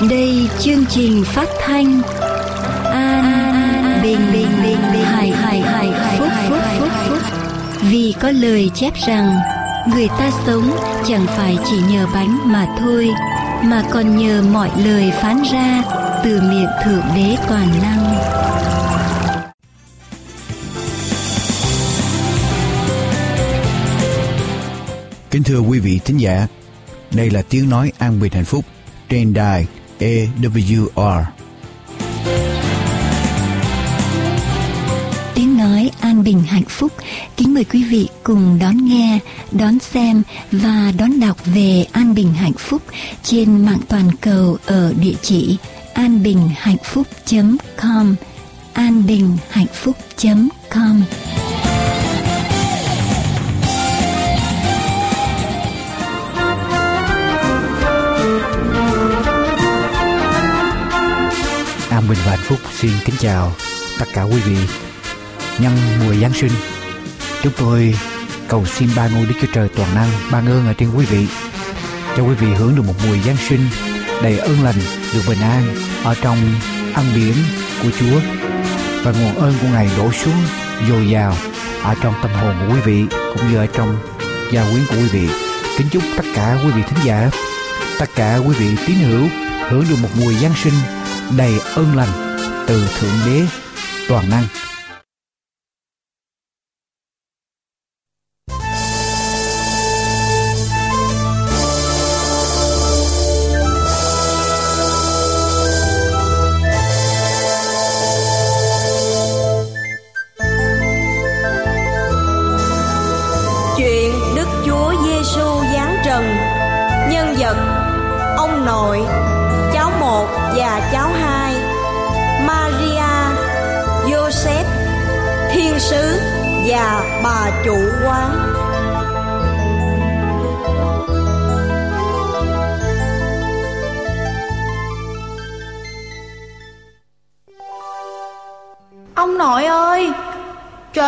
Đây chương trình phát thanh. An Bình Bình Bình Bình Hải Hải Hải Phúc Phúc Phúc Phúc Vì có lời chép rằng Người ta sống chẳng phải chỉ nhờ bánh mà thôi Mà còn nhờ mọi lời phán ra Từ miệng Thượng Đế Toàn Năng. Kính thưa quý vị thính giả, đây là tiếng nói an bình hạnh phúc trên đài AWR. Tiếng nói an bình hạnh phúc. Kính mời quý vị cùng đón nghe, đón xem và đón đọc về an bình hạnh phúc trên mạng toàn cầu ở địa chỉ anbinhhạnhphúc.com anbinhhạnhphúc.com An Bình và Hạnh Phúc xin kính chào tất cả quý vị. Nhân mùa Giáng sinh, chúng tôi cầu xin ba ngôi Đức Chúa Trời toàn năng ban ơn ở trên quý vị. Cho quý vị hưởng được một mùa Giáng sinh đầy ơn lành, được bình an ở trong ân điển của Chúa và nguồn ơn của Ngài đổ xuống dồi dào ở trong tâm hồn của quý vị cũng như ở trong gia quyến của quý vị. Kính chúc tất cả quý vị thính giả, tất cả quý vị tín hữu hưởng được một mùa Giáng sinh đầy ơn lành từ Thượng Đế toàn năng.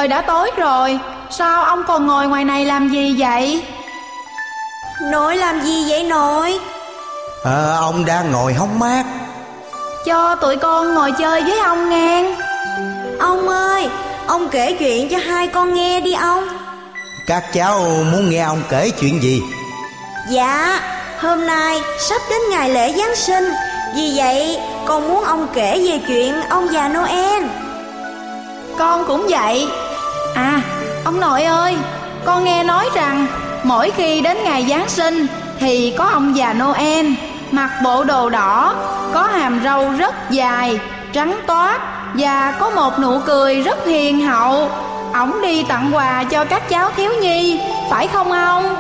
Trời đã tối rồi. Sao ông còn ngồi ngoài này làm gì vậy? Nội làm gì vậy nội? Ờ, ông đang ngồi hóng mát. Cho tụi con ngồi chơi với ông nghe Ông ơi Ông kể chuyện cho hai con nghe đi ông. Các cháu muốn nghe ông kể chuyện gì? Dạ Hôm nay sắp đến ngày lễ Giáng sinh. Vì vậy con muốn ông kể về chuyện ông già Noel. Con cũng vậy À ông nội ơi, Con nghe nói rằng Mỗi khi đến ngày Giáng sinh Thì có ông già Noel Mặc bộ đồ đỏ, Có hàm râu rất dài, Trắng toát Và có một nụ cười rất hiền hậu. Ổng đi tặng quà cho các cháu thiếu nhi, Phải không ông?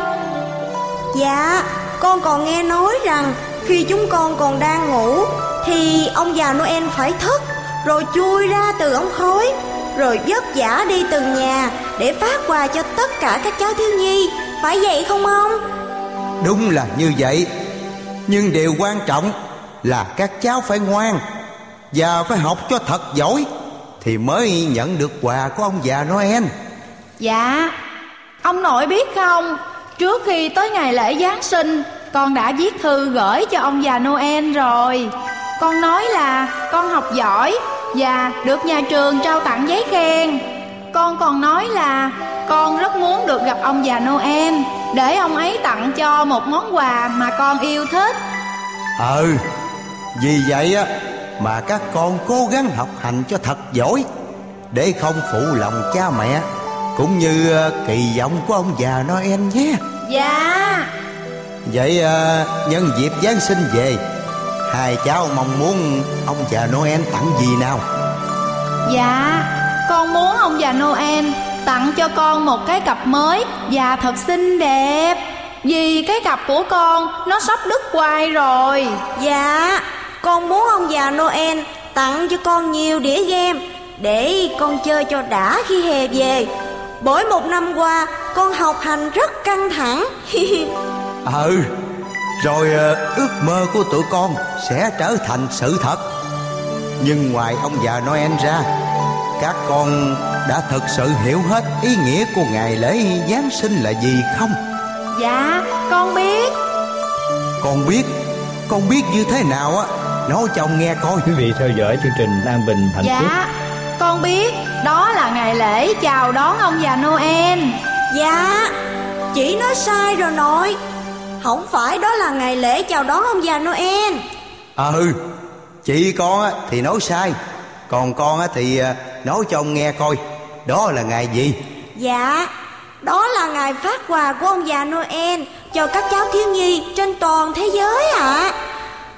Dạ Con còn nghe nói rằng Khi chúng con còn đang ngủ Thì ông già Noel phải thức, Rồi chui ra từ ống khói. Rồi vất vả đi từng nhà Để phát quà cho tất cả các cháu thiếu nhi. Phải vậy không ông? Đúng là như vậy. Nhưng điều quan trọng là các cháu phải ngoan Và phải học cho thật giỏi Thì mới nhận được quà của ông già Noel. Dạ. Ông nội biết không? Trước khi tới ngày lễ Giáng sinh Con đã viết thư gửi cho ông già Noel rồi. Con nói là con học giỏi Và được nhà trường trao tặng giấy khen. Con còn nói là Con rất muốn được gặp ông già Noel. Để ông ấy tặng cho một món quà mà con yêu thích. Ừ Vì vậy á Mà các con cố gắng học hành cho thật giỏi Để không phụ lòng cha mẹ Cũng như ờ, kỳ vọng của ông già Noel nhé. Dạ. Vậy ờ, nhân dịp Giáng sinh về Hai cháu mong muốn ông già Noel tặng gì nào? Dạ Con muốn ông già Noel tặng cho con một cái cặp mới Và thật xinh đẹp. Vì cái cặp của con nó sắp đứt quai rồi. Dạ Con muốn ông già Noel tặng cho con nhiều đĩa game Để con chơi cho đã khi hè về. Bởi một năm qua con học hành rất căng thẳng. Ừ Rồi ờ, ước mơ của tụi con sẽ trở thành sự thật. Nhưng ngoài ông già Noel ra Các con đã thực sự hiểu hết ý nghĩa của ngày lễ Giáng sinh là gì không? Dạ con biết. Con biết. Con biết như thế nào á? Nói cho ông nghe coi. Quý vị theo dõi chương trình An Bình Hạnh dạ Phúc. con biết. Đó là ngày lễ chào đón ông già noel. Dạ Chị nói sai rồi nội Không phải đó là ngày lễ chào đón ông già Noel. Ừ. Chị con á, thì nói sai. Còn con á, thì à, nói cho ông nghe coi. Đó là ngày gì? Dạ Đó là ngày phát quà của ông già Noel Cho các cháu thiếu nhi trên toàn thế giới ạ.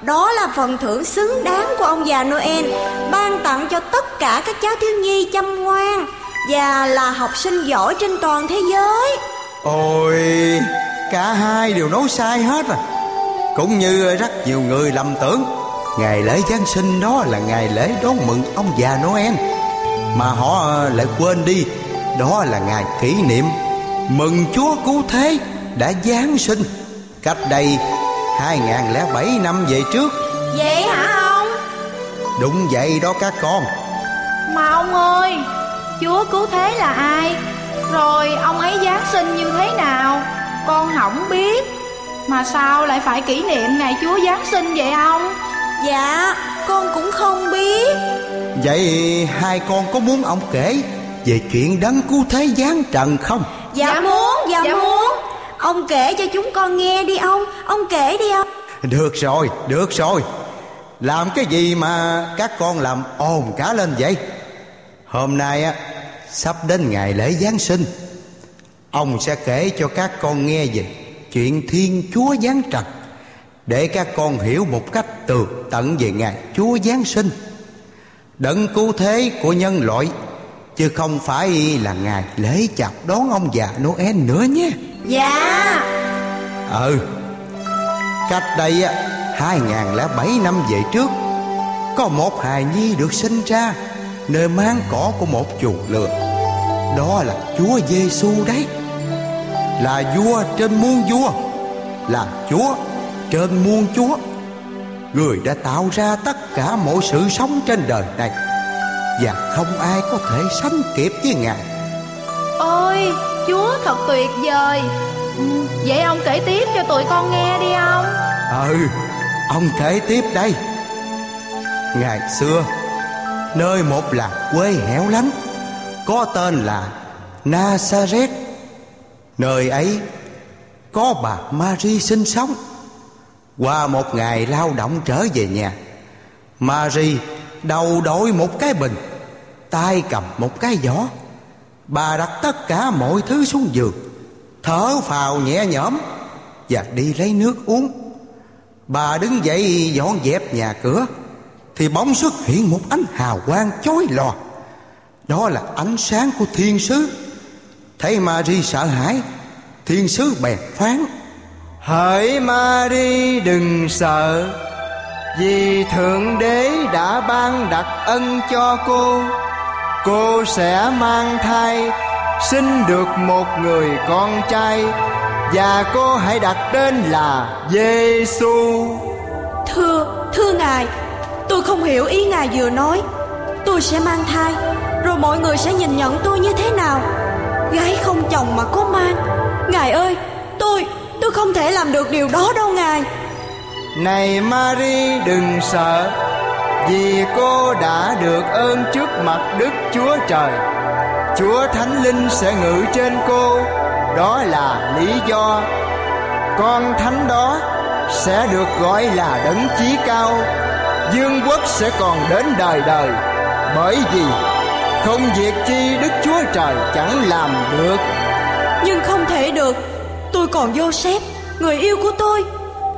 Đó là phần thưởng xứng đáng của ông già Noel Ban tặng cho tất cả các cháu thiếu nhi chăm ngoan Và là học sinh giỏi trên toàn thế giới. Ôi Cả hai đều nói sai hết à Cũng như rất nhiều người lầm tưởng Ngày lễ Giáng sinh đó là ngày lễ đón mừng ông già Noel Mà họ ờ, lại quên đi Đó là ngày kỷ niệm Mừng Chúa Cứu Thế đã Giáng sinh. Cách đây 2007 năm về trước. Vậy hả ông? Đúng vậy đó các con. Mà ông ơi chúa cứu thế là ai? Rồi ông ấy giáng sinh như thế nào con không biết. Mà sao lại phải kỷ niệm ngày chúa giáng sinh vậy ông? Dạ con cũng không biết. Vậy hai con có muốn ông kể Về chuyện đấng cứu thế giáng trần không? Dạ, Dạ muốn, muốn, dạ, dạ muốn. Ông kể cho chúng con nghe đi ông Ông kể đi ông. Được rồi, được rồi. Làm cái gì mà các con làm ồn cả lên vậy? Hôm nay á Sắp đến ngày lễ Giáng sinh Ông sẽ kể cho các con nghe về Chuyện Thiên Chúa Giáng Trần Để các con hiểu một cách tường tận về ngày Chúa Giáng sinh. Đấng cứu thế của nhân loại Chứ không phải là ngày lễ chào đón ông già Noel nữa nhé. Dạ. Ừ Cách đây á 2007 năm về trước Có một hài nhi được sinh ra Nơi mang cỏ của một chuồng lừa. Đó là Chúa Giêsu đấy Là vua trên muôn vua Là Chúa trên muôn Chúa. Người đã tạo ra tất cả mọi sự sống trên đời này Và không ai có thể sánh kịp với Ngài. Ôi chúa thật tuyệt vời. Ừ, vậy ông kể tiếp cho tụi con nghe đi ông. Ừ Ông kể tiếp đây. Ngày xưa Nơi một làng quê hẻo lánh Có tên là Nazareth Nơi ấy Có bà Marie sinh sống. Qua một ngày lao động trở về nhà Marie đầu đội một cái bình, tay cầm một cái giỏ. Bà đặt tất cả mọi thứ xuống giường, Thở phào nhẹ nhõm Và đi lấy nước uống. Bà đứng dậy dọn dẹp nhà cửa, Thì bóng xuất hiện một ánh hào quang chói lòa. Đó là ánh sáng của thiên sứ. Thấy Marie sợ hãi Thiên sứ bèn phán. Hỡi Marie đừng sợ. Vì Thượng Đế đã ban đặc ân cho cô. Cô sẽ mang thai Sinh được một người con trai. Và cô hãy đặt tên là Giêsu. Thưa, thưa ngài Tôi không hiểu ý ngài vừa nói. Tôi sẽ mang thai Rồi mọi người sẽ nhìn nhận tôi như thế nào Gái không chồng mà có mang. Ngài ơi Tôi, tôi không thể làm được điều đó đâu ngài. Này Mary đừng sợ Vì cô đã được ơn trước mặt Đức Chúa Trời. Chúa Thánh Linh sẽ ngự trên cô Đó là lý do. Con Thánh đó sẽ được gọi là đấng chí cao. Dương quốc sẽ còn đến đời đời Bởi vì không việc chi Đức Chúa Trời chẳng làm được. Nhưng không thể được. Tôi còn Joseph Người yêu của tôi.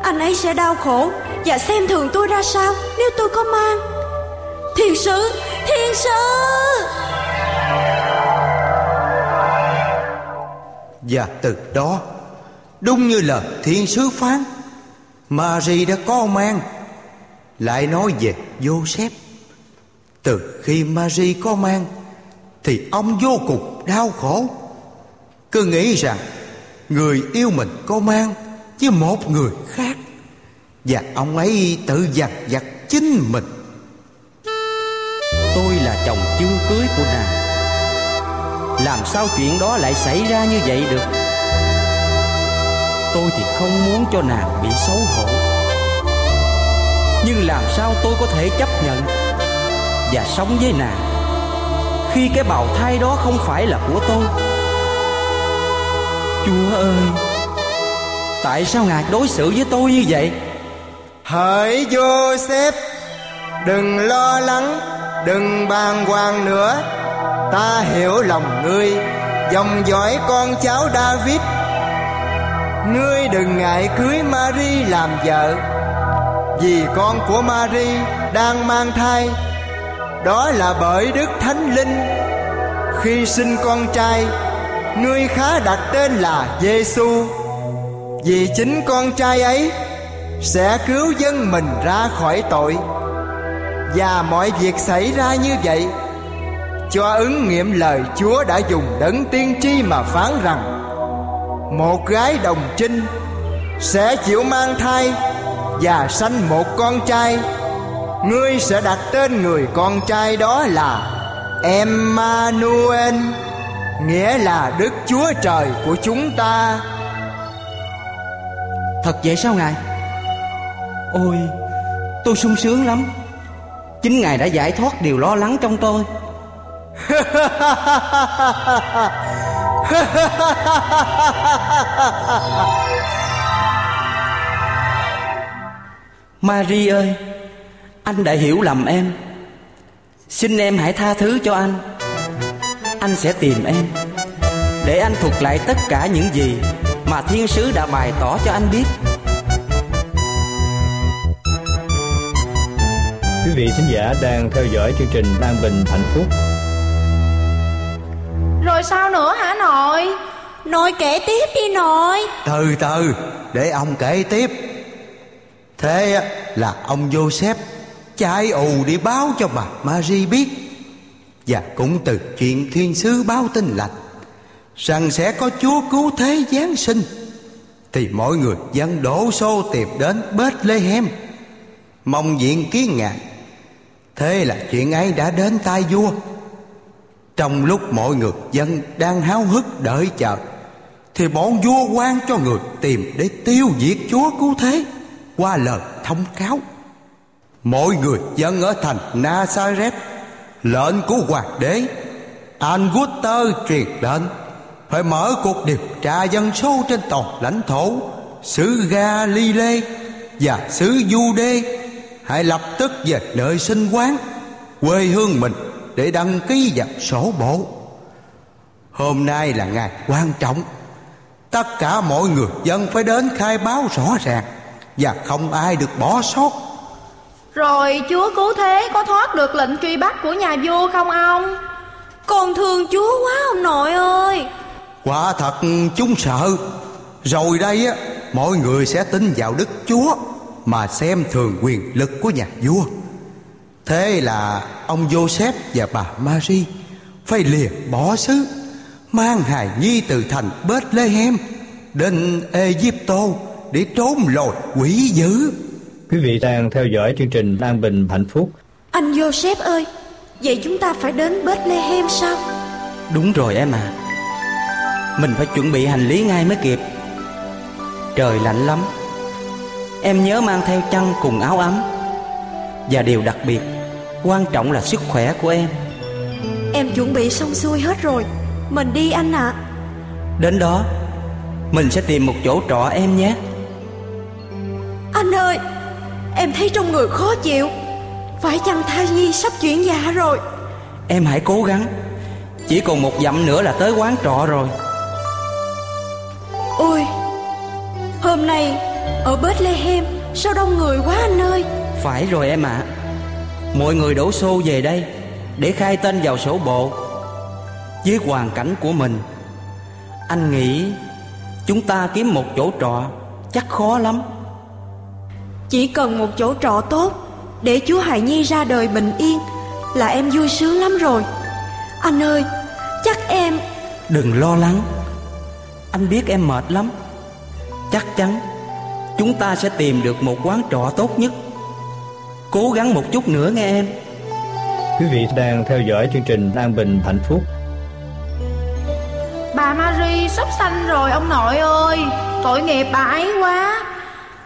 Anh ấy sẽ đau khổ Và xem thường tôi ra sao Nếu tôi có mang. Thiên sứ Thiên sứ! Và từ đó Đúng như lời thiên sứ phán Marie đã có mang Lại nói về Joseph từ khi Marie có mang, Thì ông vô cùng đau khổ. Cứ nghĩ rằng Người yêu mình có mang Với một người khác, Và ông ấy tự giặt vặt chính mình. Tôi là chồng chưa cưới của nàng. Làm sao chuyện đó lại xảy ra như vậy được? Tôi thì không muốn cho nàng bị xấu hổ. Nhưng làm sao tôi có thể chấp nhận? Và sống với nàng. Khi cái bào thai đó không phải là của tôi. Chúa ơi, Tại sao Ngài đối xử với tôi như vậy? Hỡi Joseph Đừng lo lắng, Đừng bàng hoàng nữa. Ta hiểu lòng ngươi, Dòng dõi con cháu David. Ngươi đừng ngại cưới Mary làm vợ, Vì con của Mary đang mang thai. Đó là bởi Đức Thánh Linh. Khi sinh con trai, Ngươi khá đặt tên là Giêsu Vì chính con trai ấy Sẽ cứu dân mình ra khỏi tội. Và mọi việc xảy ra như vậy Cho ứng nghiệm lời Chúa đã dùng đấng tiên tri mà phán rằng, một gái đồng trinh sẽ chịu mang thai và sanh một con trai ngươi sẽ đặt tên người con trai đó là Emmanuel nghĩa là Đức Chúa Trời của chúng ta. Thật vậy sao Ngài? Ôi, tôi sung sướng lắm. Chính Ngài đã giải thoát điều lo lắng trong tôi. Marie ơi Anh đã hiểu lầm em. Xin em hãy tha thứ cho anh. Anh sẽ tìm em. Để anh thuật lại tất cả những gì Mà thiên sứ đã bày tỏ cho anh biết. Quý vị thính giả đang theo dõi chương trình An Bình Hạnh Phúc. Rồi sao nữa hả nội? Nội kể tiếp đi nội. Từ từ để ông kể tiếp. Thế là ông Joseph chạy ù đi báo cho bà Marie biết. Và cũng từ chuyện thiên sứ báo tin lành, Rằng sẽ có Chúa cứu thế Giáng sinh, Thì mọi người dân đổ xô tìm đến Bethlehem, Mong diện kiến ngài. Thế là chuyện ấy đã đến tai vua. Trong lúc mọi người dân đang háo hức đợi chờ, Thì bọn vua quan cho người tìm để tiêu diệt Chúa cứu thế, Qua lời thông cáo. Mọi người dân ở thành Nazareth, Lệnh của hoàng đế. Anguter truyền lệnh Phải mở cuộc điều tra dân số trên toàn lãnh thổ, xứ Galilee và xứ Jude, hãy lập tức về nơi sinh quán, quê hương mình để đăng ký vào sổ bộ hôm nay là ngày quan trọng. Tất cả mọi người dân phải đến khai báo rõ ràng và không ai được bỏ sót. Rồi chúa cứu thế có thoát được lệnh truy bắt của nhà vua không ông? Con thương Chúa quá ông nội ơi. Quả thật chúng sợ. Rồi đây á, mọi người sẽ tin vào đức chúa mà xem thường quyền lực của nhà vua. Thế là ông joseph và bà marie phải liền bỏ xứ, mang hài nhi từ thành bethlehem đến egypto để trốn lồi quỷ dữ. Quý vị đang theo dõi chương trình An Bình Hạnh Phúc. Anh Joseph ơi Vậy chúng ta phải đến Bethlehem sao? Đúng rồi em à Mình phải chuẩn bị hành lý ngay mới kịp. Trời lạnh lắm. Em nhớ mang theo chăn cùng áo ấm. Và điều đặc biệt Quan trọng là sức khỏe của em. Em chuẩn bị xong xuôi hết rồi. Mình đi anh ạ. Đến đó Mình sẽ tìm một chỗ trọ em nhé. Anh ơi Em thấy trong người khó chịu. Phải chăng thai nhi sắp chuyển dạ rồi? Em hãy cố gắng. Chỉ còn một dặm nữa là tới quán trọ rồi. Ôi Hôm nay Ở Bethlehem Sao đông người quá anh ơi? Phải rồi em ạ. Mọi người đổ xô về đây Để khai tên vào sổ bộ Với hoàn cảnh của mình. Anh nghĩ Chúng ta kiếm một chỗ trọ Chắc khó lắm Chỉ cần một chỗ trọ tốt Để chúa Hài Nhi ra đời bình yên Là em vui sướng lắm rồi. Anh ơi Chắc em Đừng lo lắng. Anh biết em mệt lắm. Chắc chắn Chúng ta sẽ tìm được một quán trọ tốt nhất. Cố gắng một chút nữa nghe em. Quý vị đang theo dõi chương trình An Bình Hạnh Phúc. Bà Marie sắp sanh rồi ông nội ơi. Tội nghiệp bà ấy quá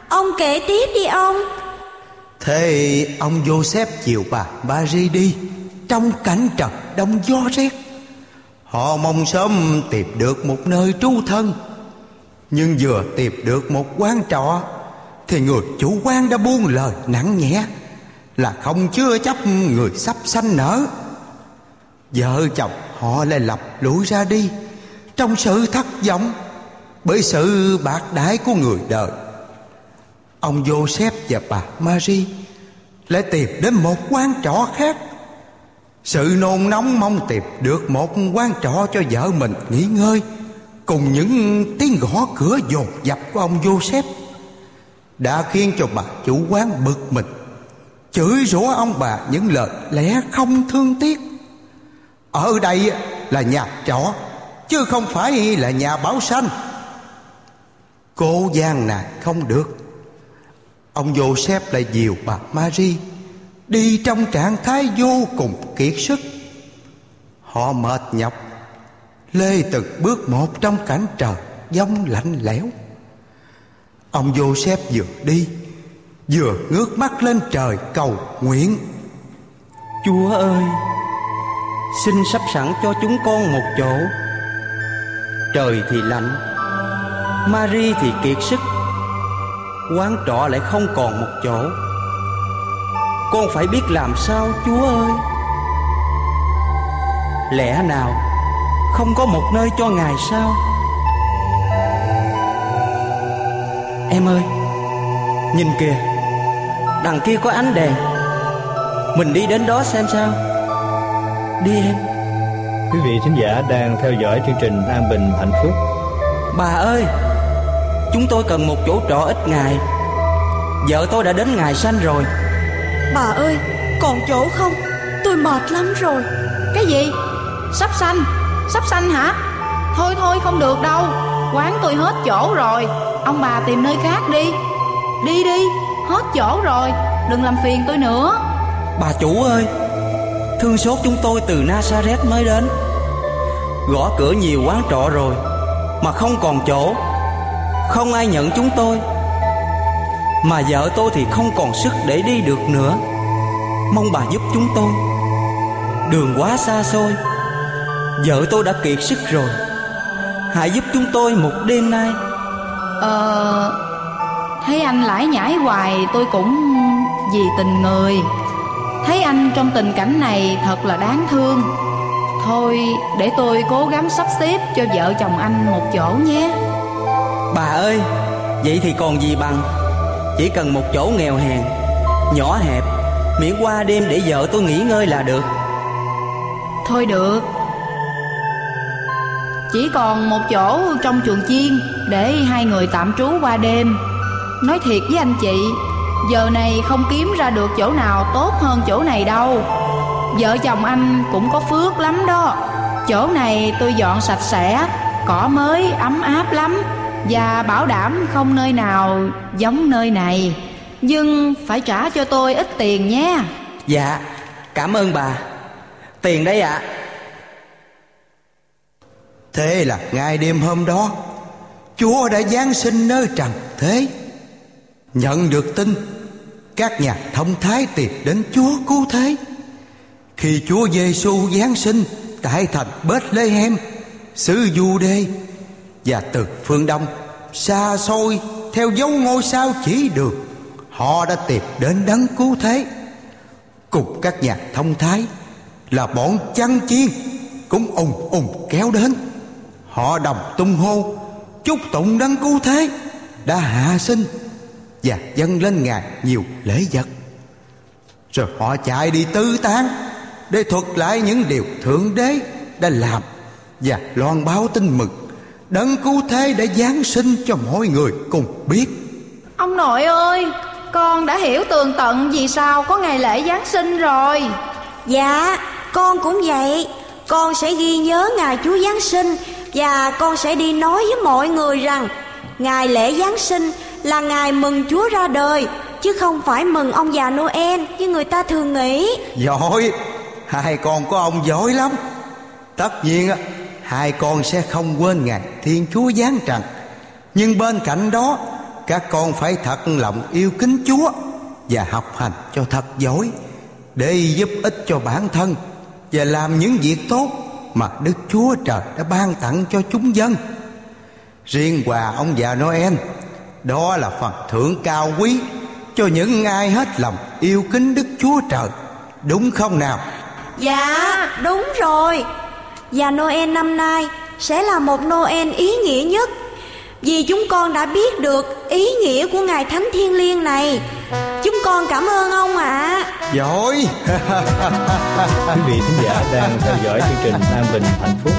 Ông kể tiếp đi, ông. Thế ông Joseph chiều bà Marie đi. Trong cảnh trật đông gió rét Họ mong sớm tìm được một nơi trú thân. Nhưng vừa tìm được một quán trọ, Thì người chủ quan đã buông lời nặng nhẹ, Là không chưa chấp người sắp sanh nở. Vợ chồng họ lại lập lũi ra đi, Trong sự thất vọng, Bởi sự bạc đái của người đời. Ông Joseph và bà Marie Lại tìm đến một quán trọ khác. Sự nôn nóng mong tìm được một quán trọ cho vợ mình nghỉ ngơi, Cùng những tiếng gõ cửa dồn dập của ông Joseph Đã khiến cho bà chủ quán bực mình. Chửi rủa ông bà những lời lẽ không thương tiếc. Ở đây là nhà trọ, Chứ không phải là nhà báo sanh. Cô gian này không được Ông Joseph lại dìu bà Marie Đi trong trạng thái vô cùng kiệt sức. Họ mệt nhọc, Lê từng bước một trong cảnh trời giông lạnh lẽo. Ông Joseph vừa đi, Vừa ngước mắt lên trời cầu nguyện. Chúa ơi, Xin sắp sẵn cho chúng con một chỗ. Trời thì lạnh Marie thì kiệt sức. Quán trọ lại không còn một chỗ. Con phải biết làm sao Chúa ơi. Lẽ nào Không có một nơi cho Ngài sao? Em ơi Nhìn kìa Đằng kia có ánh đèn. Mình đi đến đó xem sao. Đi em. Quý vị thính giả đang theo dõi chương trình An Bình Hạnh Phúc. Bà ơi Chúng tôi cần một chỗ trọ ít ngày. Vợ tôi đã đến ngày sanh rồi. Bà ơi còn chỗ không? Tôi mệt lắm rồi. Cái gì? Sắp sanh. Sắp sanh hả? Thôi thôi không được đâu. Quán tôi hết chỗ rồi. Ông bà tìm nơi khác đi. Đi đi Hết chỗ rồi. Đừng làm phiền tôi nữa. Bà chủ ơi Thương xót chúng tôi từ Nazareth mới đến. Gõ cửa nhiều quán trọ rồi Mà không còn chỗ không ai nhận chúng tôi. Mà vợ tôi thì không còn sức để đi được nữa. Mong bà giúp chúng tôi. Đường quá xa xôi. Vợ tôi đã kiệt sức rồi. Hãy giúp chúng tôi một đêm nay. Ờ Thấy anh lải nhải hoài, tôi cũng vì tình người. Thấy anh trong tình cảnh này thật là đáng thương. Thôi, để tôi cố gắng sắp xếp cho vợ chồng anh một chỗ nhé. Bà ơi, Vậy thì còn gì bằng? Chỉ cần một chỗ nghèo hèn, Nhỏ hẹp, Miễn qua đêm để vợ tôi nghỉ ngơi là được. Thôi được. Chỉ còn một chỗ trong chuồng chiên Để hai người tạm trú qua đêm. Nói thiệt với anh chị, Giờ này không kiếm ra được chỗ nào tốt hơn chỗ này đâu. Vợ chồng anh cũng có phước lắm đó. Chỗ này tôi dọn sạch sẽ, Cỏ mới ấm áp lắm. Và bảo đảm không nơi nào giống nơi này. Nhưng phải trả cho tôi ít tiền nhé. Dạ Cảm ơn bà. Tiền đấy ạ. Thế là ngày đêm hôm đó Chúa đã giáng sinh nơi trần thế. Nhận được tin Các nhà thông thái tìm đến Chúa cứu thế. Khi Chúa Giêsu giáng sinh Tại thành Bethlehem xứ Jude và từ phương Đông. Xa xôi, theo dấu ngôi sao chỉ được, Họ đã tìm đến đấng cứu thế. Cùng các nhà thông thái Là bọn chăn chiên Cũng ùng ùng kéo đến. Họ đồng tung hô, Chúc tụng đấng cứu thế Đã hạ sinh Và dâng lên Ngài nhiều lễ vật. Rồi họ chạy đi tư tán Để thuật lại những điều Thượng Đế đã làm Và loan báo tin mừng. Đấng cứu thế đã giáng sinh cho mọi người cùng biết. Ông nội ơi Con đã hiểu tường tận vì sao có ngày lễ Giáng sinh rồi. Dạ con cũng vậy. Con sẽ ghi nhớ ngày Chúa Giáng sinh Và con sẽ đi nói với mọi người rằng Ngày lễ Giáng sinh là ngày mừng Chúa ra đời Chứ không phải mừng ông già Noel như người ta thường nghĩ. Giỏi. Hai con của ông giỏi lắm. Tất nhiên á Hai con sẽ không quên ngày Thiên Chúa giáng trần Nhưng bên cạnh đó Các con phải thật lòng yêu kính Chúa và học hành cho thật giỏi để giúp ích cho bản thân và làm những việc tốt mà Đức Chúa Trời đã ban tặng cho chúng dân. Riêng quà ông già Noel đó là phần thưởng cao quý cho những ai hết lòng yêu kính Đức Chúa Trời. Đúng không nào? Dạ, đúng rồi. Và Noel năm nay sẽ là một Noel ý nghĩa nhất. Vì chúng con đã biết được ý nghĩa của ngày thánh thiên liêng này. Chúng con cảm ơn ông ạ. À. giỏi. Quý vị khán giả đang theo dõi chương trình an bình hạnh phúc.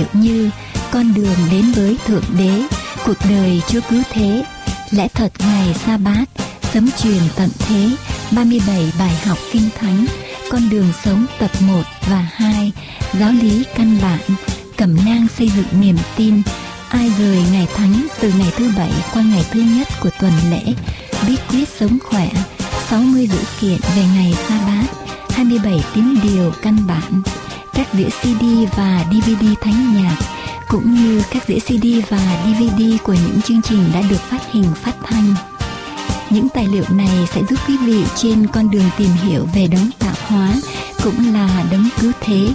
Liệu như Con đường đến với Thượng Đế, Cuộc đời Chúa Cứu Thế, Lẽ thật ngày sa bát, Sấm truyền tận thế, 37 bài học kinh thánh, Con đường sống tập 1 và 2, Giáo lý căn bản, Cẩm nang xây dựng niềm tin, Ai rời ngày thánh từ ngày thứ bảy qua ngày thứ nhất của tuần lễ, Bí quyết sống khỏe, 60 dữ kiện về ngày sa bát, 27 tín điều căn bản, các đĩa CD và DVD thánh nhạc, cũng như các đĩa CD và DVD của những chương trình đã được phát hình phát thanh. Những tài liệu này sẽ giúp quý vị trên con đường tìm hiểu về đấng tạo hóa, cũng là đấng cứu thế.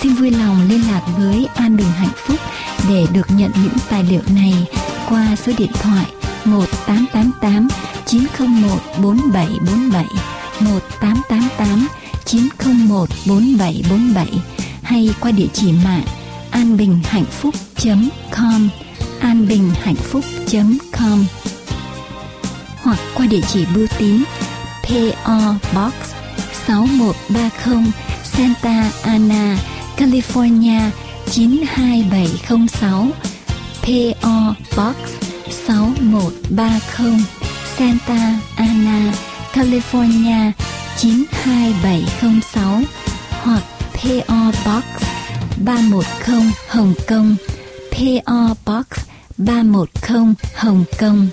Xin vui lòng liên lạc với An Bình Hạnh Phúc để được nhận những tài liệu này qua số điện thoại 1888 901 4747 1888 901 4747 hay qua địa chỉ mạng anbinhhạnhphúc.com anbinhhạnhphúc.com hoặc qua địa chỉ bưu tín PO Box 6130 Santa Ana, California 92706 PO Box 6130 Santa Ana, California 92706 hoặc PO Box 310 Hồng Kông. PO Box 310 Hồng Kông.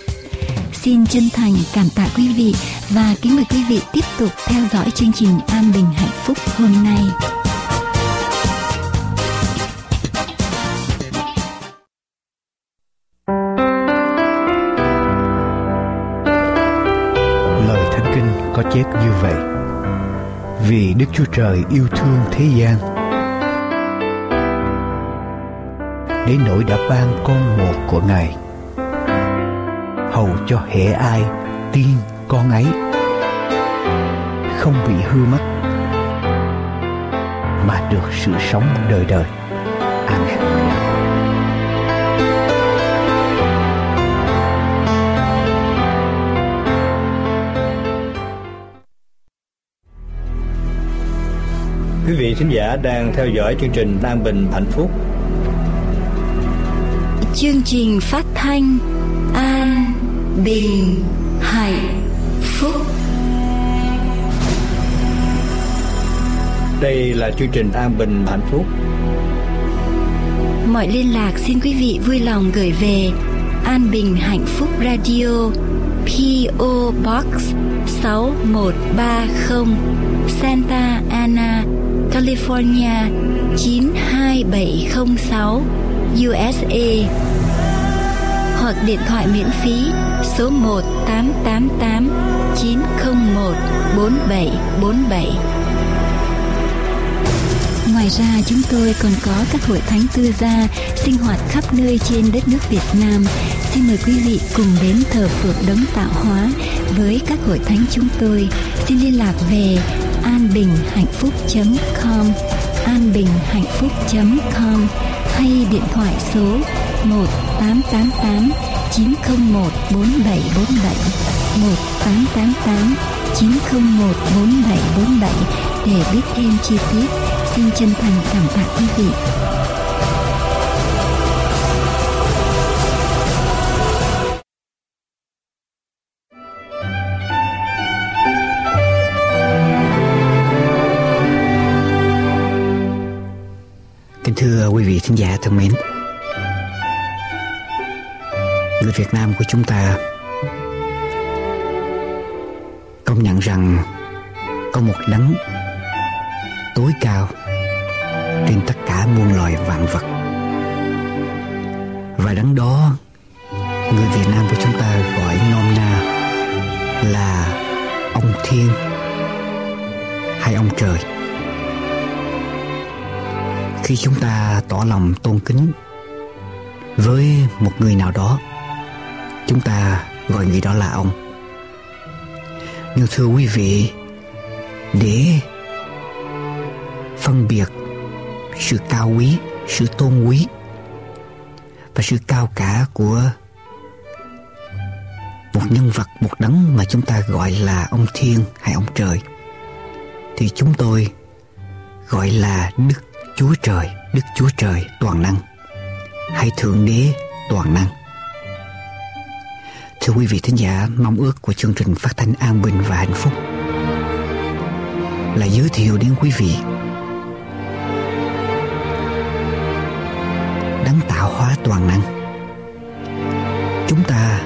Xin chân thành cảm tạ quý vị và kính mời quý vị tiếp tục theo dõi chương trình An Bình Hạnh Phúc hôm nay. Lời Thánh Kinh có chép như vậy vì Đức Chúa Trời yêu thương thế gian để nỗi đã ban con một của Ngài, hầu cho hệ ai tin con ấy không bị hư mất, mà được sự sống đời đời. Amen. Quý vị thính giả đang theo dõi chương trình An Bình Hạnh Phúc. Chương trình phát thanh An Bình Hạnh Phúc. Đây là chương trình An Bình Hạnh Phúc. Mọi liên lạc xin quý vị vui lòng gửi về An Bình Hạnh Phúc Radio PO Box 6130 Santa Ana California 92706 USA hoặc điện thoại miễn phí, số 1888 901 4747. Ngoài ra, chúng tôi còn có các hội thánh tư gia sinh hoạt khắp nơi trên đất nước Việt Nam. Xin mời quý vị cùng đến thờ phượng đấng tạo hóa với các hội thánh chúng tôi. Xin liên lạc về anbinhhạnhphúc.com anbinhhạnhphúc.com hay điện thoại số 1888 901 4747 1888 901 4747 để biết thêm chi tiết. Xin chân thành cảm tạ quý vị. Vị thính giả thân mến. Người Việt Nam của chúng ta Công nhận rằng Có một đấng Tối cao Trên tất cả muôn loài vạn vật. Và đấng đó Người Việt Nam của chúng ta gọi nôm na Là Ông Thiên Hay ông Trời khi chúng ta tỏ lòng tôn kính với một người nào đó, chúng ta gọi người đó là ông. Nhưng thưa quý vị, để phân biệt sự cao quý, sự tôn quý và sự cao cả của một nhân vật một đấng mà chúng ta gọi là ông thiên hay ông trời, thì chúng tôi gọi là đức Chúa Trời, Đức Chúa Trời toàn năng hay Thượng Đế toàn năng. Thưa quý vị thính giả, mong ước của chương trình phát thanh an bình và hạnh phúc là giới thiệu đến quý vị đấng tạo hóa toàn năng. Chúng ta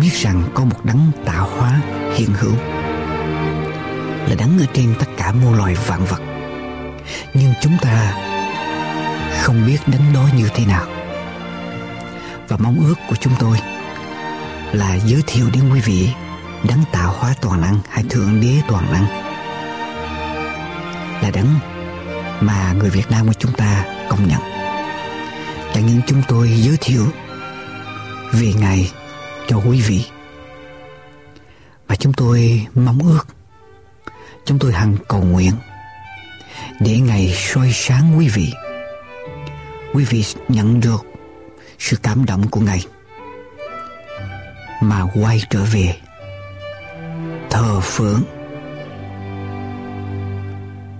biết rằng có một đấng tạo hóa hiện hữu là đấng ở trên tất cả muôn loài vạn vật. Nhưng chúng ta không biết đấng đó như thế nào. Và mong ước của chúng tôi là giới thiệu đến quý vị đấng tạo hóa toàn năng hay thượng đế toàn năng. Là đấng mà người Việt Nam của chúng ta công nhận. Chẳng những chúng tôi giới thiệu về Ngài cho quý vị. Và chúng tôi mong ước chúng tôi hằng cầu nguyện để ngày soi sáng quý vị. Quý vị nhận được sự cảm động của ngài mà quay trở về thờ phượng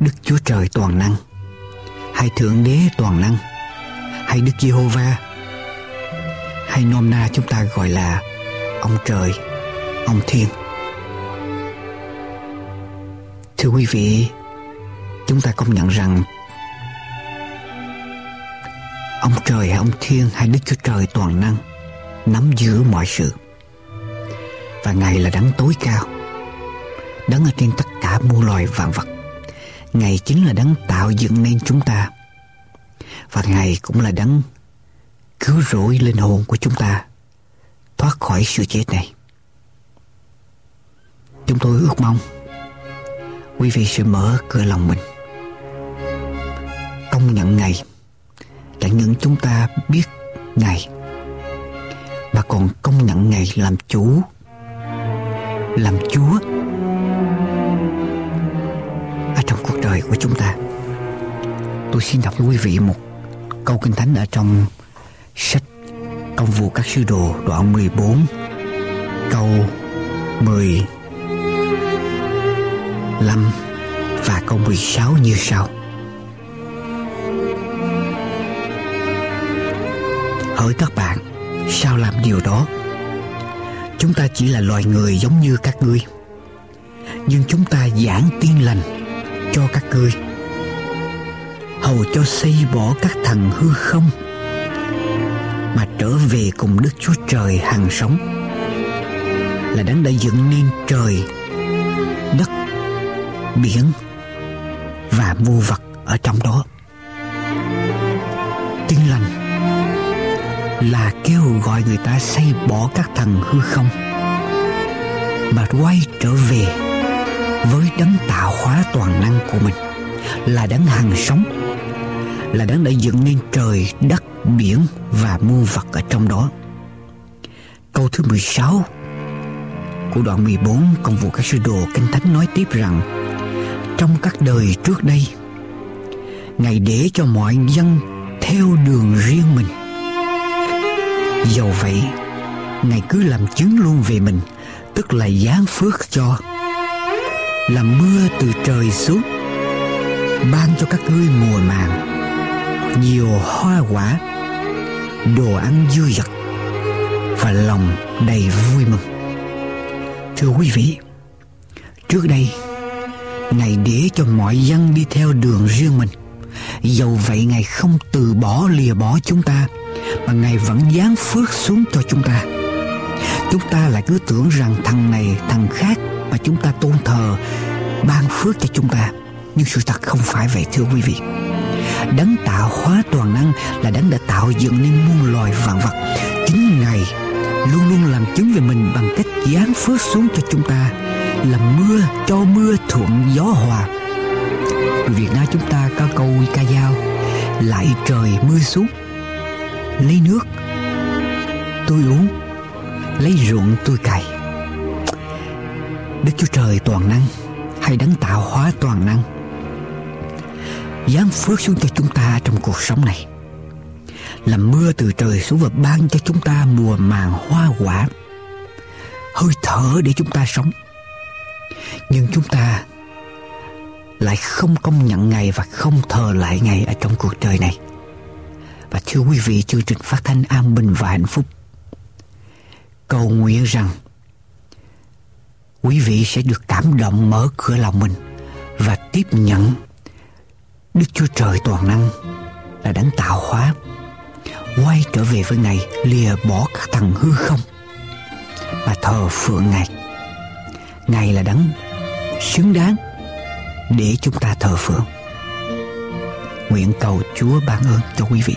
đức chúa trời toàn năng. Hay thượng đế toàn năng hay đức giê-hô-va hay nôm na chúng ta gọi là ông trời, ông thiên. Thưa quý vị, chúng ta công nhận rằng ông trời hay ông thiên hay đức chúa trời toàn năng nắm giữ mọi sự. Và ngài là đấng tối cao đấng ở trên tất cả muôn loài vạn vật. Ngài chính là đấng tạo dựng nên chúng ta. Và ngài cũng là đấng cứu rỗi linh hồn của chúng ta thoát khỏi sự chết này. Chúng tôi ước mong quý vị sẽ mở cửa lòng mình. Công nhận Ngài chẳng những chúng ta biết Ngài. Mà còn công nhận Ngài làm chủ, làm Chúa ở trong cuộc đời của chúng ta. Tôi xin đọc quý vị một câu kinh thánh ở trong sách công vụ các sứ đồ đoạn 14 câu 10 15 và câu 16 như sau. Hỡi các bạn, sao làm điều đó? Chúng ta chỉ là loài người giống như các ngươi. Nhưng chúng ta giảng tiên lành cho các ngươi. Hầu cho xây bỏ các thần hư không mà trở về cùng Đức Chúa Trời hàng sống là đấng đã dựng nên trời đất biển và mua vật ở trong đó. Tin lành là kêu gọi người ta xây bỏ các thần hư không mà quay trở về với đấng tạo hóa toàn năng của mình, là đấng hằng sống, là đấng đã dựng nên trời, đất, biển và muôn vật ở trong đó. Câu thứ 16 của đoạn 14 công vụ các sư đồ kinh thánh nói tiếp rằng trong các đời trước đây. Ngài để cho mọi dân theo đường riêng mình. Dầu vậy, ngài cứ làm chứng luôn về mình, tức là giáng phước cho làm mưa từ trời xuống, ban cho các ngươi mùa màng, nhiều hoa quả, đồ ăn dư dật và lòng đầy vui mừng. Thưa quý vị, trước đây Ngài để cho mọi dân đi theo đường riêng mình. Dầu vậy Ngài không từ bỏ lìa bỏ chúng ta, Mà Ngài vẫn giáng phước xuống cho chúng ta. Chúng ta lại cứ tưởng rằng thằng này thằng khác Mà chúng ta tôn thờ, ban phước cho chúng ta. Nhưng sự thật không phải vậy, thưa quý vị. Đấng tạo hóa toàn năng là đấng đã tạo dựng nên muôn loài vạn vật. Chính Ngài luôn luôn làm chứng về mình bằng cách giáng phước xuống cho chúng ta làm mưa, cho mưa thuận gió hòa. Việt Nam chúng ta có câu ca dao, lại trời mưa xuống, lấy nước, tôi uống, lấy ruộng tôi cày. Đức Chúa Trời toàn năng, hay đấng tạo hóa toàn năng giáng phước xuống cho chúng ta trong cuộc sống này. Làm mưa từ trời xuống và ban cho chúng ta mùa màng hoa quả, hơi thở để chúng ta sống nhưng chúng ta lại không công nhận Ngài và không thờ lại Ngài ở trong cuộc đời này. Và thưa quý vị, chương trình phát thanh an bình và hạnh phúc cầu nguyện rằng quý vị sẽ được cảm động mở cửa lòng mình và tiếp nhận Đức Chúa Trời toàn năng là đấng tạo hóa quay trở về với Ngài lìa bỏ các thằng hư không và thờ phượng Ngài. Ngài là đấng xứng đáng để chúng ta thờ phượng. Nguyện cầu Chúa ban ơn cho quý vị.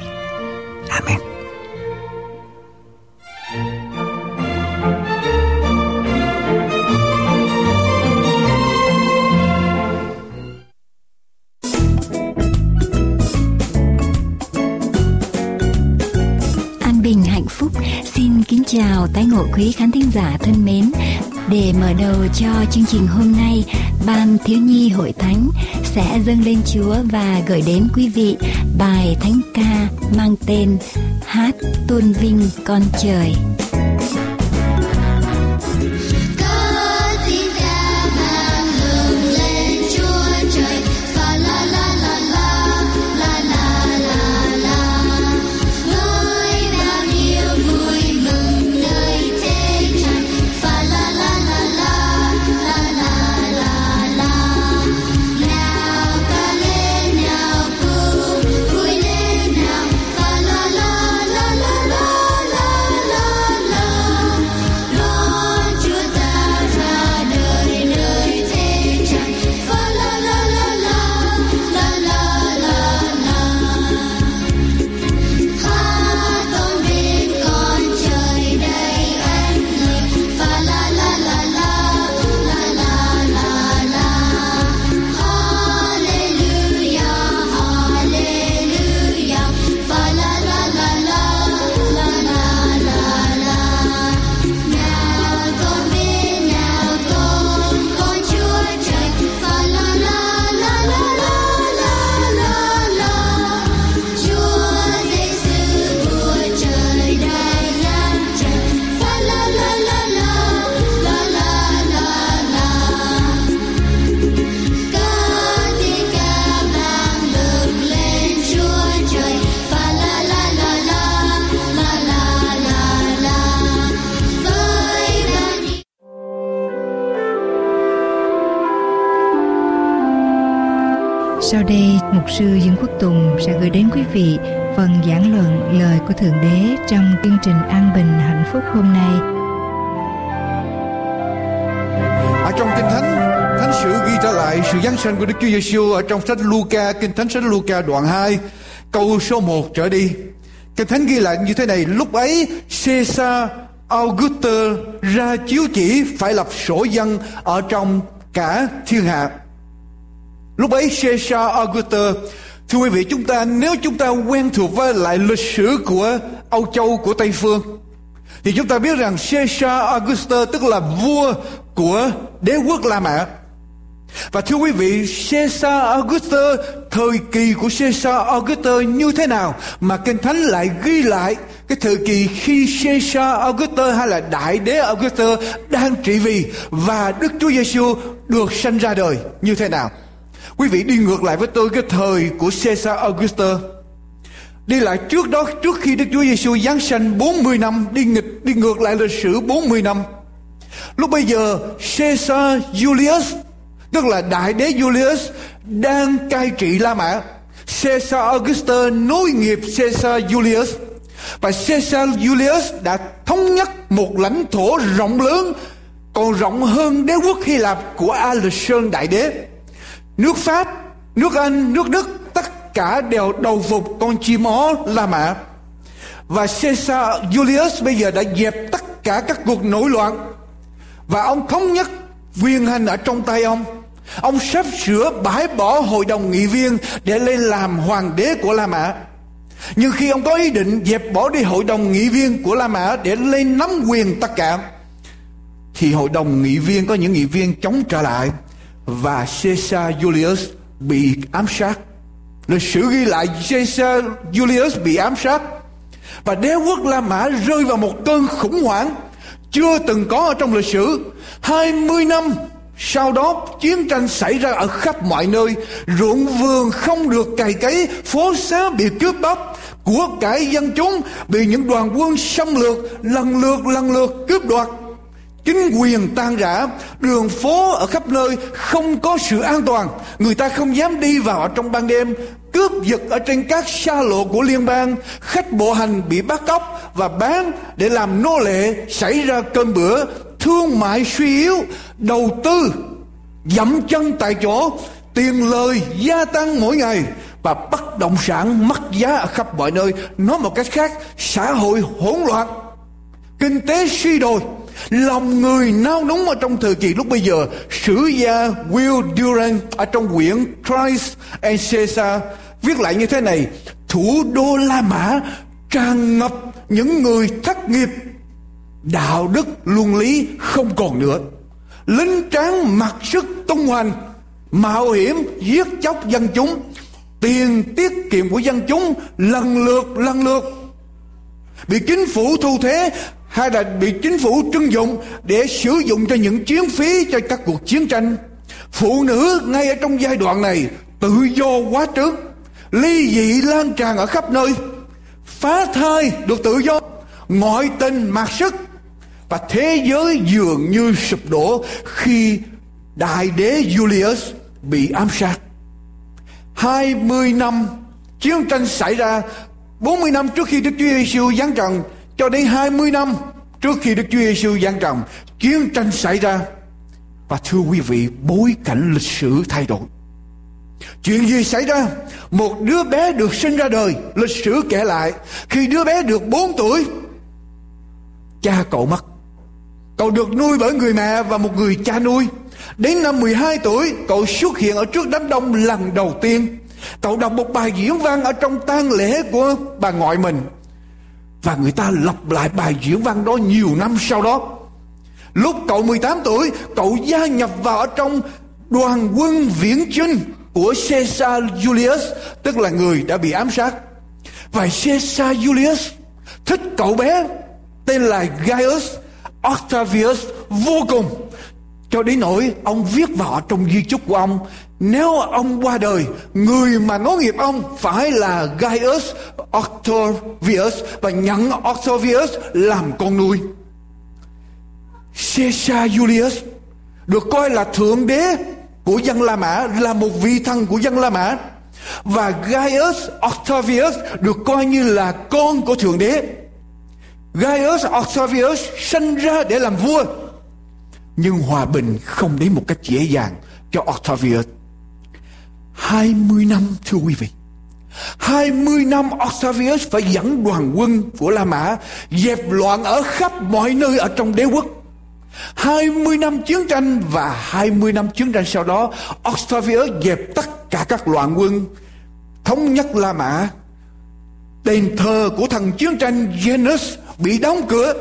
Amen. Để mở đầu cho chương trình hôm nay, Ban Thiếu Nhi Hội Thánh sẽ dâng lên Chúa và gửi đến quý vị bài thánh ca mang tên Hát tôn vinh con trời. Sự giáng sinh của Đức Chúa Giêsu ở trong sách Luca, Kinh Thánh sách Luca đoạn 2, câu số 1 trở đi. Kinh Thánh ghi lại như thế này, lúc ấy Caesar Augustus ra chiếu chỉ phải lập sổ dân ở trong cả thiên hạ Lúc ấy Caesar Augustus Thưa quý vị chúng ta nếu chúng ta quen thuộc với lại lịch sử của Âu Châu của Tây Phương thì chúng ta biết rằng Caesar Augustus tức là vua của đế quốc La Mã. Và thưa quý vị, Caesar Augustus, thời kỳ của Caesar Augustus như thế nào mà Kinh Thánh lại ghi lại cái thời kỳ khi Caesar Augustus hay là Đại đế Augustus đang trị vì và Đức Chúa Giêsu được sanh ra đời như thế nào? Quý vị đi ngược lại với tôi cái thời của Caesar Augustus. Đi lại trước đó, trước khi Đức Chúa Giêsu giáng sanh 40 năm, đi nghịch đi ngược lại lịch sử 40 năm. Lúc bây giờ Caesar Julius tức là đại đế Julius đang cai trị La Mã Caesar Augustus nối nghiệp Caesar Julius và Caesar Julius đã thống nhất một lãnh thổ rộng lớn còn rộng hơn đế quốc Hy Lạp của Alexander Đại Đế. Nước Pháp, nước Anh, nước Đức tất cả đều đầu phục con chim ó La Mã. Và Caesar Julius bây giờ đã dẹp tất cả các cuộc nổi loạn và ông thống nhất quyền hành ở trong tay ông. Ông sắp sửa bãi bỏ hội đồng nghị viên để lên làm hoàng đế của La Mã. Nhưng khi ông có ý định dẹp bỏ đi hội đồng nghị viên của La Mã để lên nắm quyền tất cả, thì hội đồng nghị viên có những nghị viên chống trả lại và Caesar Julius bị ám sát. Lịch sử ghi lại Caesar Julius bị ám sát và đế quốc La Mã rơi vào một cơn khủng hoảng chưa từng có ở trong lịch sử. 20 năm sau đó, chiến tranh xảy ra ở khắp mọi nơi. Ruộng vườn không được cày cấy, Phố xá bị cướp bóc. Của cải dân chúng bị những đoàn quân xâm lược, Lần lượt lần lượt cướp đoạt. Chính quyền tan rã, Đường phố ở khắp nơi không có sự an toàn. Người ta không dám đi vào trong ban đêm. Cướp giật ở trên các xa lộ của liên bang. Khách bộ hành bị bắt cóc Và bán để làm nô lệ Xảy ra cơn bữa. Thương mại suy yếu, Đầu tư Dậm chân tại chỗ, Tiền lời gia tăng mỗi ngày Và bất động sản mất giá ở khắp mọi nơi. Nói một cách khác, Xã hội hỗn loạn, Kinh tế suy đồi, Lòng người nao núng ở trong thời kỳ lúc bây giờ. Sử gia Will Durant Ở trong quyển Christ and Caesar Viết lại như thế này, Thủ đô La Mã tràn ngập những người thất nghiệp Đạo đức luân lý không còn nữa. Lính tráng mặc sức tung hoành Mạo hiểm giết chóc dân chúng. Tiền tiết kiệm của dân chúng lần lượt lần lượt. Bị chính phủ thu thế hay là bị chính phủ trưng dụng để sử dụng cho những chiến phí cho các cuộc chiến tranh. Phụ nữ ngay ở trong giai đoạn này tự do quá trước, ly dị lan tràn ở khắp nơi, phá thai được tự do, ngoại tình mặc sức và thế giới dường như sụp đổ khi đại đế Julius bị ám sát. 20 năm chiến tranh xảy ra 40 năm trước khi Đức Chúa Giêsu giáng trần cho đến 20 năm trước khi Đức Chúa Giêsu giáng trần, chiến tranh xảy ra. Và thưa quý vị, bối cảnh lịch sử thay đổi. Chuyện gì xảy ra? Một đứa bé được sinh ra đời, lịch sử kể lại, khi đứa bé được 4 tuổi, cha cậu mất. Cậu được nuôi bởi người mẹ và một người cha nuôi. Đến năm 12 tuổi, cậu xuất hiện ở trước đám đông lần đầu tiên. Cậu đọc một bài diễn văn ở trong tang lễ của bà ngoại mình và người ta lặp lại bài diễn văn đó nhiều năm sau đó. Lúc cậu 18 tuổi, cậu gia nhập vào ở trong đoàn quân viễn chinh của Caesar Julius, tức là người đã bị ám sát. Và Caesar Julius thích cậu bé tên là Gaius Octavius vô cùng. Cho đến nỗi ông viết vào trong di chúc của ông, nếu ông qua đời, người mà nối nghiệp ông phải là Gaius Octavius và nhận Octavius làm con nuôi. Caesar Julius được coi là thượng đế của dân La Mã, là một vị thần của dân La Mã. Và Gaius Octavius được coi như là con của thượng đế. Gaius, Octavius sinh ra để làm vua nhưng hòa bình không đến một cách dễ dàng cho Octavius. 20 năm, thưa quý vị. 20 năm Octavius phải dẫn đoàn quân của La Mã dẹp loạn ở khắp mọi nơi ở trong đế quốc. 20 năm chiến tranh và 20 năm chiến tranh sau đó, Octavius dẹp tất cả các loạn quân, thống nhất La Mã. Đền thờ của thần chiến tranh Janus bị đóng cửa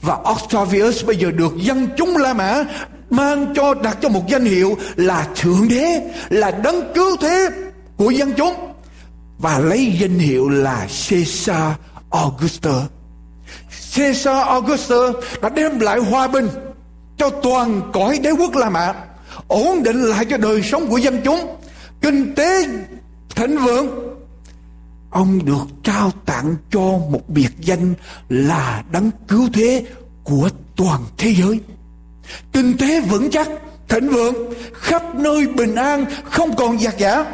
và Octavius bây giờ được dân chúng La Mã mang cho đặt cho một danh hiệu là thượng đế là đấng cứu thế của dân chúng và lấy danh hiệu là Caesar Augustus. Caesar Augustus đã đem lại hòa bình cho toàn cõi đế quốc La Mã, ổn định lại cho đời sống của dân chúng, kinh tế thịnh vượng. Ông được trao tặng cho một biệt danh là đấng cứu thế của toàn thế giới. Kinh tế vững chắc, thịnh vượng, khắp nơi bình an, không còn giặc giả.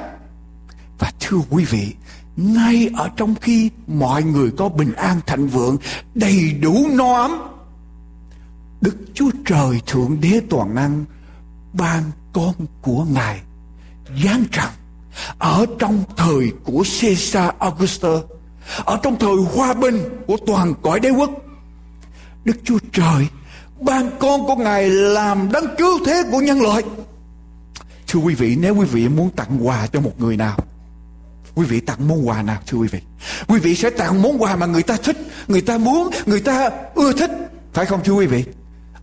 Và thưa quý vị, ngay ở trong khi mọi người có bình an thịnh vượng, đầy đủ no ấm, đức chúa trời thượng đế toàn năng, ban con của ngài, giáng trần ở trong thời của Caesar Augustus ở trong thời hòa bình của toàn cõi đế quốc Đức Chúa Trời ban con của Ngài làm đấng cứu thế của nhân loại. Thưa quý vị nếu quý vị muốn tặng quà cho một người nào Quý vị tặng món quà nào thưa quý vị? Quý vị sẽ tặng món quà mà người ta thích Người ta muốn, người ta ưa thích Phải không thưa quý vị?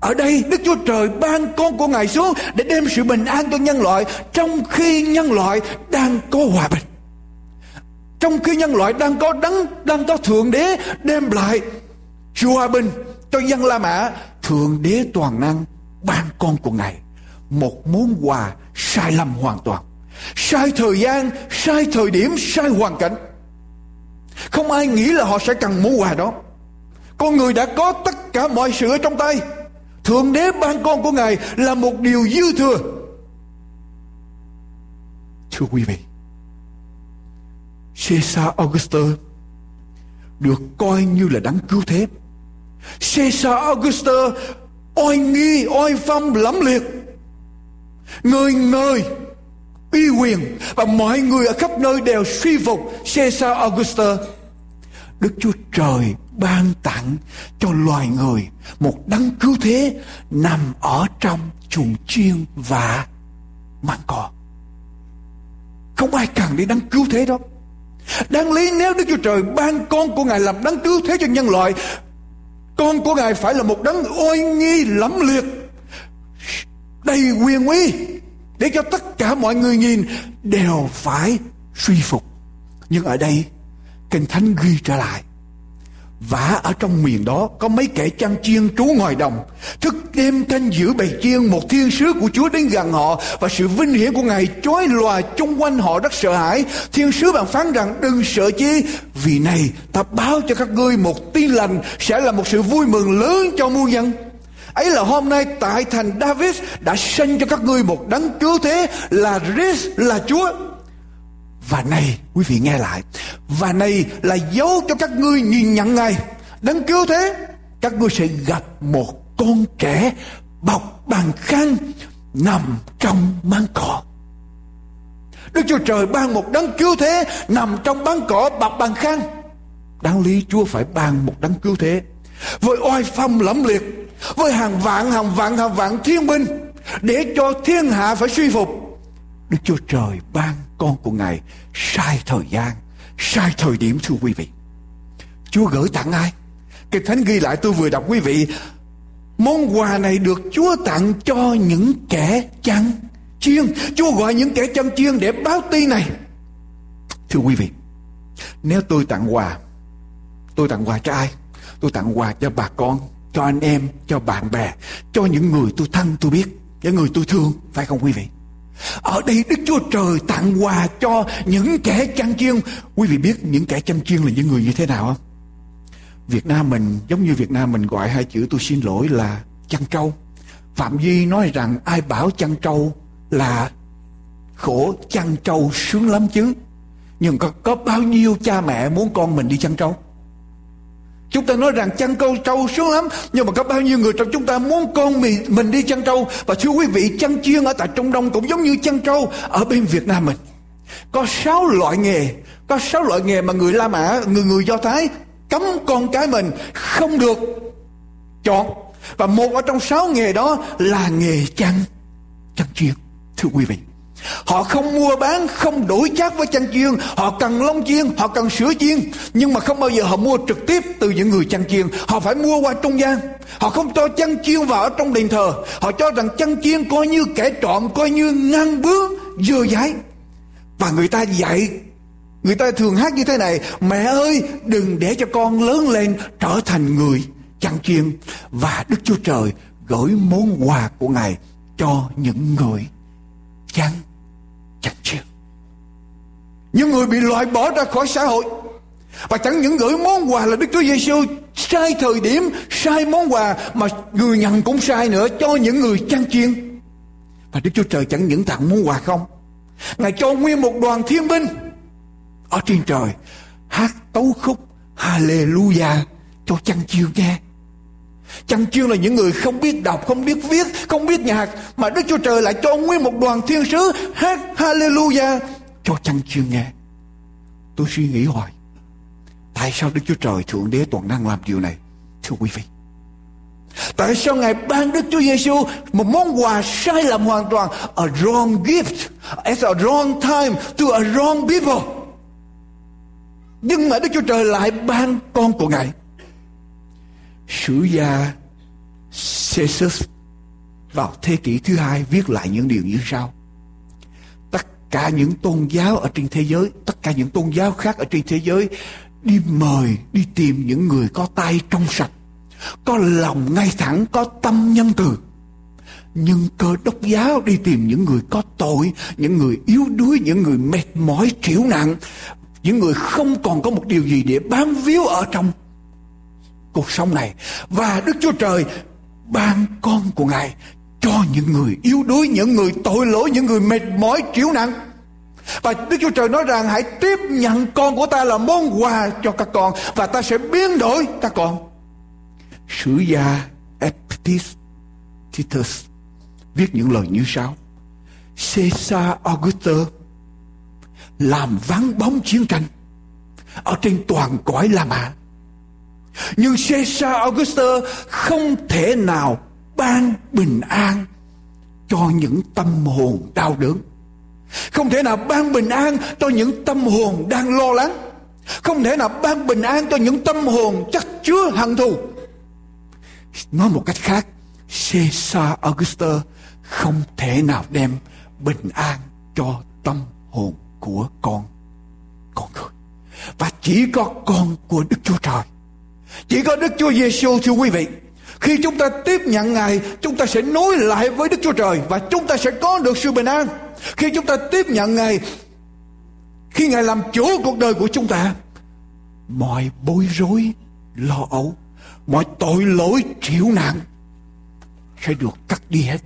Ở đây Đức Chúa Trời ban con của Ngài xuống để đem sự bình an cho nhân loại trong khi nhân loại đang có hòa bình. Trong khi nhân loại đang có đấng, đang có Thượng Đế đem lại sự hòa bình cho dân La Mã, Thượng Đế toàn năng ban con của Ngài một món quà sai lầm hoàn toàn. Sai thời gian, sai thời điểm, sai hoàn cảnh. Không ai nghĩ là họ sẽ cần món quà đó. Con người đã có tất cả mọi sự ở trong tay Thượng đế ban con của Ngài là một điều dư thừa. Thưa quý vị, Caesar Augustus được coi như là đấng cứu thế. Caesar Augustus oai nghi, oai phong lẫm liệt. Người người uy quyền và mọi người ở khắp nơi đều suy phục Caesar Augustus. Đức Chúa Trời ban tặng cho loài người một đấng cứu thế nằm ở trong chuồng chiên và mang cò. Không ai cần đi đấng cứu thế đó. Đáng lý nếu Đức Chúa Trời ban con của Ngài làm đấng cứu thế cho nhân loại, con của Ngài phải là một đấng oai nghi lẫm liệt, đầy quyền uy, để cho tất cả mọi người nhìn đều phải suy phục. Nhưng ở đây, Kinh Thánh ghi trở lại, và ở trong miền đó có mấy kẻ chăn chiên trú ngoài đồng. Thức đêm canh giữ bầy chiên, Một thiên sứ của Chúa đến gần họ Và sự vinh hiển của Ngài chói lòa chung quanh họ rất sợ hãi. Thiên sứ bạn phán rằng, đừng sợ chi, Vì này ta báo cho các ngươi một tin lành Sẽ là một sự vui mừng lớn cho muôn dân. Ấy là hôm nay tại thành David đã sinh cho các ngươi một đấng cứu thế, là Christ là Chúa và này, quý vị nghe lại. Và này là dấu cho các ngươi nhìn nhận Ngài. Đấng cứu thế, Các ngươi sẽ gặp một con trẻ Bọc bằng khăn Nằm trong máng cỏ. Đức Chúa Trời ban một đấng cứu thế Nằm trong máng cỏ bọc bằng khăn. Đáng lý Chúa phải ban một đấng cứu thế Với oai phong lẫm liệt, Với hàng vạn hàng vạn hàng vạn thiên binh Để cho thiên hạ phải suy phục. Đức Chúa Trời ban con của Ngài sai thời gian, sai thời điểm thưa quý vị. Chúa gửi tặng ai? Kinh Thánh ghi lại tôi vừa đọc quý vị. Món quà này được Chúa tặng cho những kẻ chăn chiên. Chúa gọi những kẻ chăn chiên để báo tin này. Thưa quý vị, nếu tôi tặng quà, tôi tặng quà cho ai? Tôi tặng quà cho bà con, cho anh em, cho bạn bè, cho những người tôi thân tôi biết, những người tôi thương, phải không quý vị? Ở đây Đức Chúa Trời tặng quà cho những kẻ chăn chiên. Quý vị biết những kẻ chăn chiên là những người như thế nào không? Việt Nam mình giống như Việt Nam mình gọi hai chữ tôi xin lỗi là chăn trâu. Phạm Duy nói rằng ai bảo chăn trâu là khổ chăn trâu sướng lắm chứ. Nhưng có, có bao nhiêu cha mẹ muốn con mình đi chăn trâu? Chúng ta nói rằng chăn câu trâu sướng lắm Nhưng mà có bao nhiêu người trong chúng ta muốn con mình, mình đi chăn trâu? Và thưa quý vị chăn chiên ở tại Trung Đông cũng giống như chăn trâu Ở bên Việt Nam mình. Có sáu loại nghề Có sáu loại nghề mà người La Mã Người người Do Thái cấm con cái mình Không được chọn. Và một ở trong sáu nghề đó Là nghề chăn Chăn chiên. Thưa quý vị. Họ không mua bán, không đổi chác với chăn chiên. Họ cần lông chiên, họ cần sữa chiên. Nhưng mà không bao giờ họ mua trực tiếp từ những người chăn chiên. Họ phải mua qua trung gian. Họ không cho chăn chiên vào ở trong đền thờ. Họ cho rằng chăn chiên coi như kẻ trộm, coi như ngang bướng, dơ dãi Và người ta dạy Người ta thường hát như thế này Mẹ ơi đừng để cho con lớn lên Trở thành người chăn chiên Và Đức Chúa Trời Gửi món quà của Ngài Cho những người chăn chăn chiêu những người bị loại bỏ ra khỏi xã hội. Và chẳng những gửi món quà là Đức Chúa Giêsu sai thời điểm, sai món quà, mà người nhận cũng sai nữa cho những người chăn chiên. Và Đức Chúa Trời chẳng những tặng món quà không. Ngài cho nguyên một đoàn thiên binh Ở trên trời, Hát tấu khúc Hallelujah Cho chăn chiêu nghe. Chăn chiêu là những người không biết đọc Không biết viết Không biết nhạc Mà Đức Chúa Trời lại cho nguyên một đoàn thiên sứ Hát Hallelujah Cho chăn chiêu nghe Tôi suy nghĩ hoài Tại sao Đức Chúa Trời Thượng Đế Toàn Năng làm điều này Thưa quý vị Tại sao Ngài ban Đức Chúa Giêsu một món quà sai lầm hoàn toàn, a wrong gift, at a wrong time to a wrong people. Nhưng mà Đức Chúa Trời lại ban con của Ngài. Sử gia Caesar vào thế kỷ thứ hai viết lại những điều như sau. Tất cả những tôn giáo ở trên thế giới, tất cả những tôn giáo khác ở trên thế giới đi mời, đi tìm những người có tay trong sạch có lòng ngay thẳng có tâm nhân từ nhưng cơ đốc giáo đi tìm những người có tội những người yếu đuối những người mệt mỏi triểu nặng những người không còn có một điều gì để bám víu ở trong cuộc sống này. Và đức chúa trời ban con của ngài cho những người yếu đuối, những người tội lỗi, những người mệt mỏi, chịu nặng. Và Đức Chúa Trời nói rằng, hãy tiếp nhận con của ta là món quà cho các con, và ta sẽ biến đổi các con. Sử gia Epictetus viết những lời như sau. Caesar Augustus làm vắng bóng chiến tranh ở trên toàn cõi La Mã. Nhưng Caesar Augustus không thể nào ban bình an cho những tâm hồn đau đớn. Không thể nào ban bình an cho những tâm hồn đang lo lắng. Không thể nào ban bình an cho những tâm hồn chắc chứa hận thù. Nói một cách khác, Caesar Augustus không thể nào đem bình an cho tâm hồn của con con người. Và chỉ có con của Đức Chúa Trời. Chỉ có Đức Chúa Giêsu thưa quý vị. Khi chúng ta tiếp nhận Ngài, chúng ta sẽ nối lại với Đức Chúa Trời và chúng ta sẽ có được sự bình an. Khi chúng ta tiếp nhận Ngài, khi Ngài làm chủ cuộc đời của chúng ta, mọi bối rối, lo âu mọi tội lỗi chịu nạn sẽ được cắt đi hết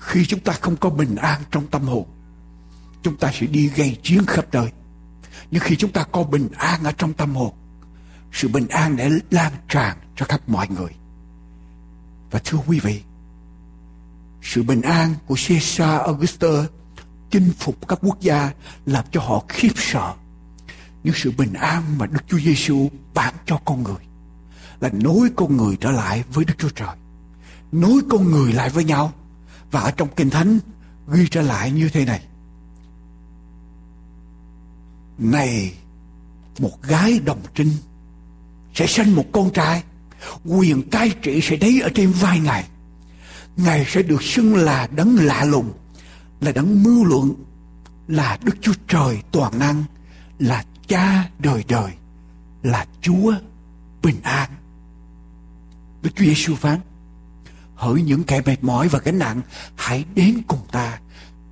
khi chúng ta không có bình an trong tâm hồn chúng ta sẽ đi gây chiến khắp nơi nhưng khi chúng ta có bình an ở trong tâm hồn sự bình an để lan tràn cho khắp mọi người và thưa quý vị sự bình an của Caesar Augustus chinh phục các quốc gia làm cho họ khiếp sợ nhưng sự bình an mà Đức Chúa Giêsu ban cho con người là nối con người trở lại với Đức Chúa Trời. Nối con người lại với nhau. Và ở trong Kinh Thánh ghi trở lại như thế này. Này, một gái đồng trinh sẽ sinh một con trai. Quyền cai trị sẽ đấy ở trên vai Ngài. Ngài sẽ được xưng là đấng lạ lùng, là đấng mưu luận, là Đức Chúa Trời toàn năng, là cha đời đời, là Chúa bình an. Đức Chúa Giêsu phán Hỡi những kẻ mệt mỏi và gánh nặng Hãy đến cùng ta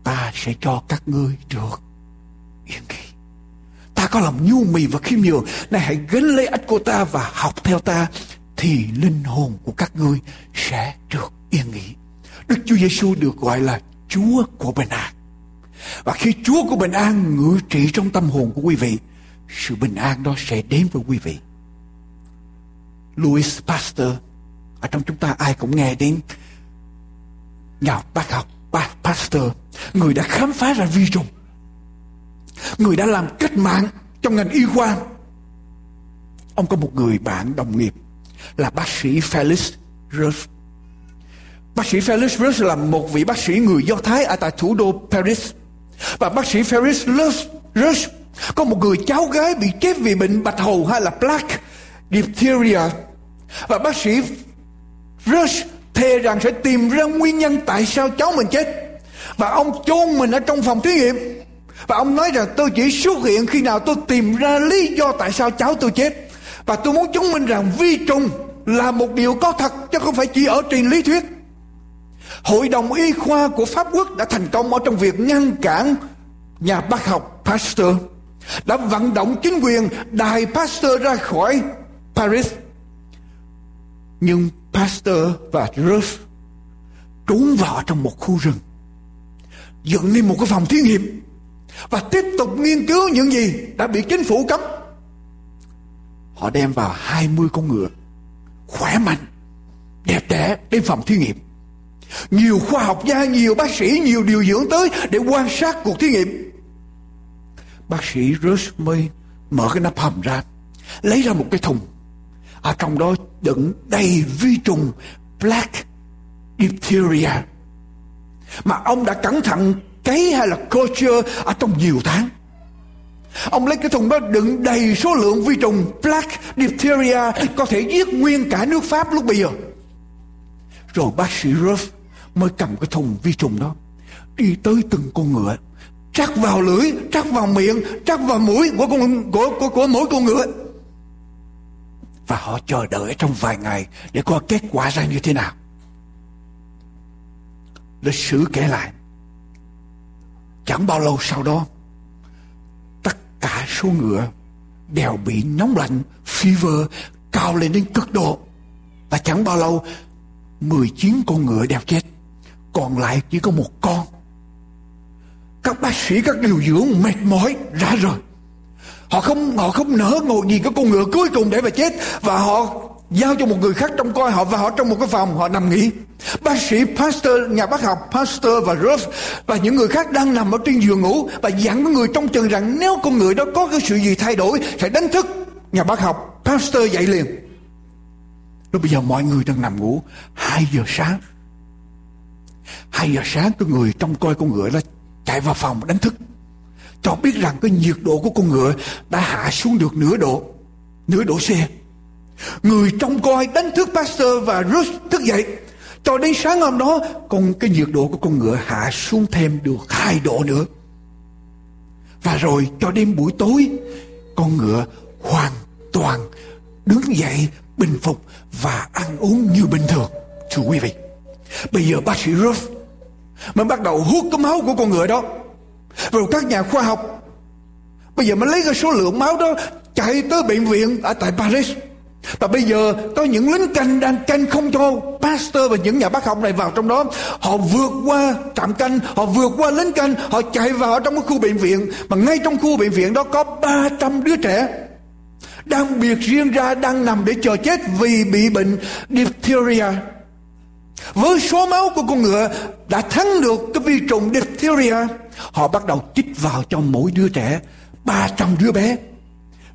Ta sẽ cho các ngươi được yên nghỉ Ta có lòng nhu mì và khiêm nhường. Này hãy gánh lấy ách của ta và học theo ta Thì linh hồn của các ngươi sẽ được yên nghỉ. Đức Chúa Giêsu được gọi là Chúa của bình an. Và khi Chúa của bình an ngự trị trong tâm hồn của quý vị Sự bình an đó sẽ đến với quý vị. Louis Pasteur ở trong chúng ta ai cũng nghe đến nhà bác học bác Pasteur, người đã khám phá ra vi trùng người đã làm cách mạng trong ngành y khoa ông có một người bạn đồng nghiệp là bác sĩ Felix Rush bác sĩ Felix Rush là một vị bác sĩ người Do Thái ở tại thủ đô Paris và bác sĩ Felix Rush, có một người cháu gái bị chết vì bệnh bạch hầu hay là plaque diphtheria và bác sĩ Rush thề rằng sẽ tìm ra nguyên nhân tại sao cháu mình chết. Và ông chôn mình ở trong phòng thí nghiệm. Và ông nói rằng tôi chỉ xuất hiện khi nào tôi tìm ra lý do tại sao cháu tôi chết. Và tôi muốn chứng minh rằng vi trùng là một điều có thật, chứ không phải chỉ ở trên lý thuyết. Hội đồng y khoa của Pháp quốc đã thành công ở trong việc ngăn cản nhà bác học Pasteur, đã vận động chính quyền đài Pasteur ra khỏi Paris. Nhưng Pasteur và Ruth trốn vào trong một khu rừng, dựng nên một cái phòng thí nghiệm và tiếp tục nghiên cứu những gì đã bị chính phủ cấm. Họ đem vào 20 con ngựa, khỏe mạnh, đẹp đẽ đến phòng thí nghiệm. Nhiều khoa học gia, nhiều bác sĩ, nhiều điều dưỡng tới để quan sát cuộc thí nghiệm. Bác sĩ Rosemary mở cái nắp hầm ra, lấy ra một cái thùng. Ở trong đó đựng đầy vi trùng black diphtheria. Mà ông đã cẩn thận cấy hay là culture ở trong nhiều tháng? Ông lấy cái thùng đó đựng đầy số lượng vi trùng Black Diphtheria có thể giết nguyên cả nước Pháp lúc bây giờ. Rồi bác sĩ Ruff mới cầm cái thùng vi trùng đó đi tới từng con ngựa trắc vào lưỡi trắc vào miệng trắc vào mũi của con của, của, của mỗi con ngựa. Và họ chờ đợi trong vài ngày để coi kết quả ra như thế nào. Lịch sử kể lại chẳng bao lâu sau đó, tất cả số ngựa đều bị nóng lạnh, fever cao lên đến cực độ. Và chẳng bao lâu 19 con ngựa đều chết. Còn lại chỉ có một con. Các bác sĩ, các điều dưỡng mệt mỏi ra rồi họ không họ không nỡ ngồi nhìn cái con ngựa cuối cùng để mà chết. Và họ giao cho một người khác trông coi họ và họ trong một cái phòng, họ nằm nghỉ. Bác sĩ, pastor, nhà bác học, pastor và Ruth và những người khác đang nằm ở trên giường ngủ và dặn với người trong chừng rằng nếu con người đó có cái sự gì thay đổi, sẽ đánh thức nhà bác học. Pastor dậy liền. Lúc bây giờ mọi người đang nằm ngủ 2 giờ sáng. 2 giờ sáng cái người trong coi con ngựa đó chạy vào phòng đánh thức. Cho biết rằng cái nhiệt độ của con ngựa đã hạ xuống được nửa độ nửa độ C người trông coi đánh thức Pastor và Ruth thức dậy. Cho đến sáng hôm đó còn cái nhiệt độ của con ngựa hạ xuống thêm được hai độ nữa. Và rồi cho đến buổi tối, con ngựa hoàn toàn đứng dậy bình phục và ăn uống như bình thường, thưa quý vị. Bây giờ bác sĩ Ruth mới bắt đầu hút cái máu của con ngựa đó rồi các nhà khoa học. Bây giờ mới lấy cái số lượng máu đó chạy tới bệnh viện ở tại Paris và bây giờ có những lính canh đang canh không cho pastor và những nhà bác học này vào trong đó. Họ vượt qua trạm canh, họ vượt qua lính canh, họ chạy vào trong cái khu bệnh viện. Mà ngay trong khu bệnh viện đó có 300 đứa trẻ đang biệt riêng ra, đang nằm để chờ chết vì bị bệnh diphtheria. Với số máu của con ngựa đã thắng được cái vi trùng diphtheria, họ bắt đầu chích vào cho mỗi đứa trẻ 300 đứa bé.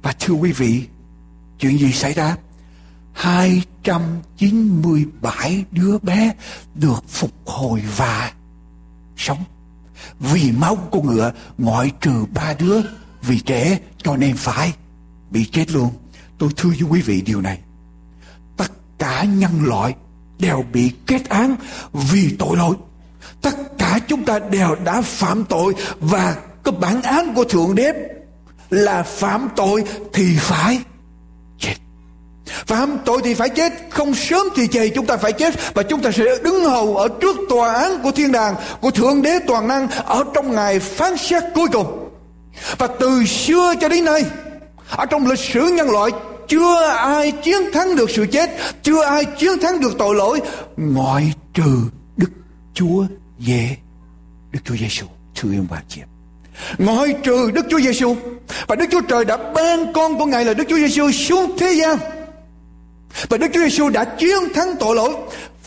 Và thưa quý vị chuyện gì xảy ra? 297 đứa bé được phục hồi và sống. Vì máu của ngựa ngoại trừ ba đứa, vì trẻ cho nên phải bị chết luôn. Tôi thưa với quý vị điều này. Tất cả nhân loại đều bị kết án vì tội lỗi. Tất cả chúng ta đều đã phạm tội và cái bản án của thượng đế là phạm tội thì phải phạm tội thì phải chết, không sớm thì chày chúng ta phải chết. Và chúng ta sẽ đứng hầu ở trước tòa án của thiên đàng, của thượng đế toàn năng, ở trong ngày phán xét cuối cùng. Và từ xưa cho đến nay, ở trong lịch sử nhân loại, chưa ai chiến thắng được sự chết, chưa ai chiến thắng được tội lỗi, ngoại trừ đức chúa giê, đức chúa giêsu thưa ông bà chị ngoại trừ đức chúa giêsu và đức chúa trời đã ban con của ngài là đức chúa giêsu xuống thế gian và Đức Chúa Giêsu đã chiến thắng tội lỗi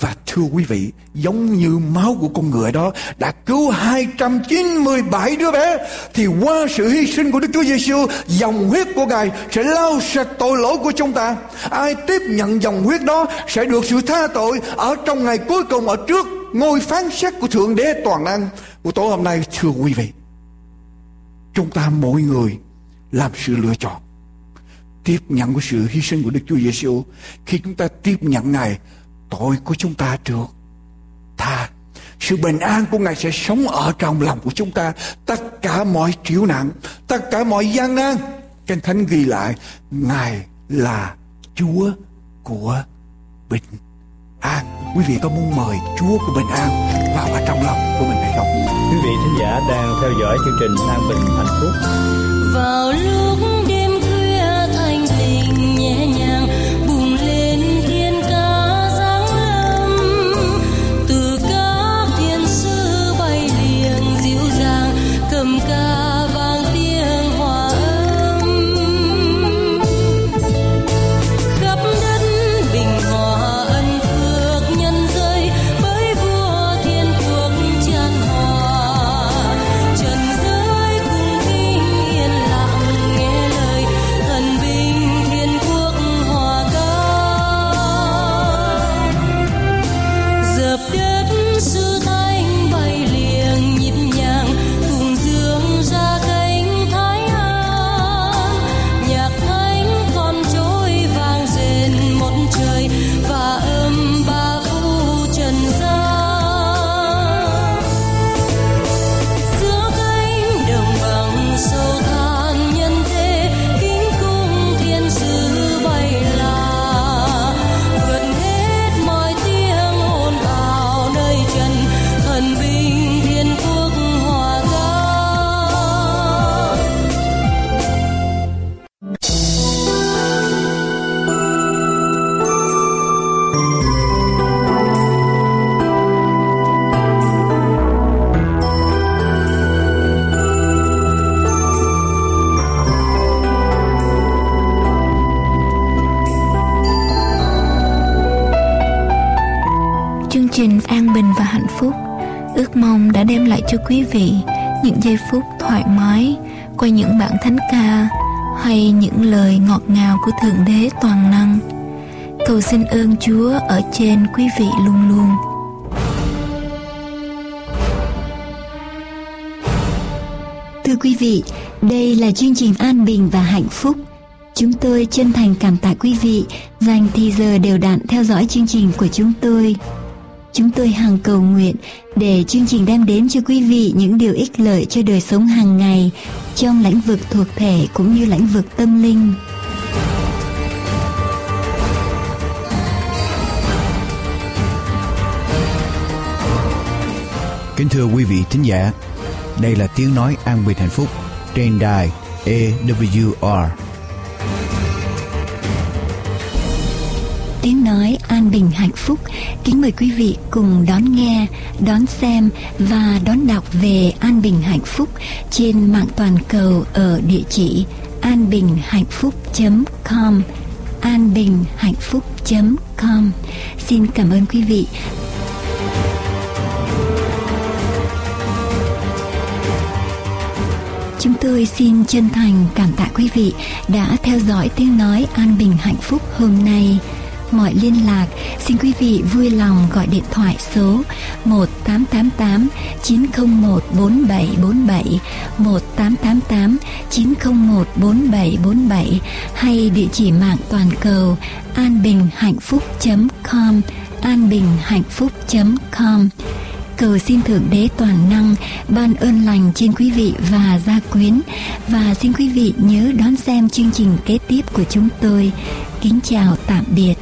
và thưa quý vị, giống như máu của con ngựa đó đã cứu 297 đứa bé, thì qua sự hy sinh của Đức Chúa Giêsu, dòng huyết của Ngài sẽ lau sạch tội lỗi của chúng ta. Ai tiếp nhận dòng huyết đó sẽ được sự tha tội ở trong ngày cuối cùng ở trước ngôi phán xét của Thượng Đế toàn năng. của tối hôm nay thưa quý vị, chúng ta mỗi người làm sự lựa chọn tiếp nhận cái sự hy sinh của Đức Chúa Giêsu khi chúng ta tiếp nhận Ngài tội của chúng ta được tha. Sự bình an của Ngài sẽ sống ở trong lòng của chúng ta. Tất cả mọi triểu nạn tất cả mọi gian nan Kinh Thánh ghi lại Ngài là Chúa của bình an. Quý vị có muốn mời Chúa của bình an vào ở trong lòng của mình hay không? Quý vị thính giả đang theo dõi chương trình an bình hạnh phúc. Vào lúc quý vị những giây phút thoải mái qua những bản thánh ca hay những lời ngọt ngào của thượng đế toàn năng cầu xin ơn chúa ở trên quý vị luôn luôn Thưa quý vị, đây là chương trình An Bình và Hạnh Phúc. Chúng tôi chân thành cảm tạ quý vị dành thì giờ đều đặn theo dõi chương trình của chúng tôi. Chúng tôi hằng cầu nguyện để chương trình đem đến cho quý vị những điều ích lợi cho đời sống hàng ngày trong lĩnh vực thuộc thể cũng như lĩnh vực tâm linh. Kính thưa quý vị thính giả, đây là tiếng nói an bình hạnh phúc trên đài AWR. Tiếng nói an bình hạnh phúc. Kính mời quý vị cùng đón nghe, đón xem và đón đọc về an bình hạnh phúc trên mạng toàn cầu ở địa chỉ an bình hạnh phúc .com an bình hạnh phúc .com. Xin cảm ơn quý vị. Chúng tôi xin chân thành cảm tạ quý vị đã theo dõi tiếng nói an bình hạnh phúc hôm nay. Mọi liên lạc, xin quý vị vui lòng gọi điện thoại số 1888 901 4747 1888 901 4747 hay địa chỉ mạng toàn cầu anbinhhạnhphúc.com anbinhhạnhphúc.com cầu xin thượng đế toàn năng ban ơn lành trên quý vị và gia quyến, và xin quý vị nhớ đón xem chương trình kế tiếp của chúng tôi. Kính chào tạm biệt.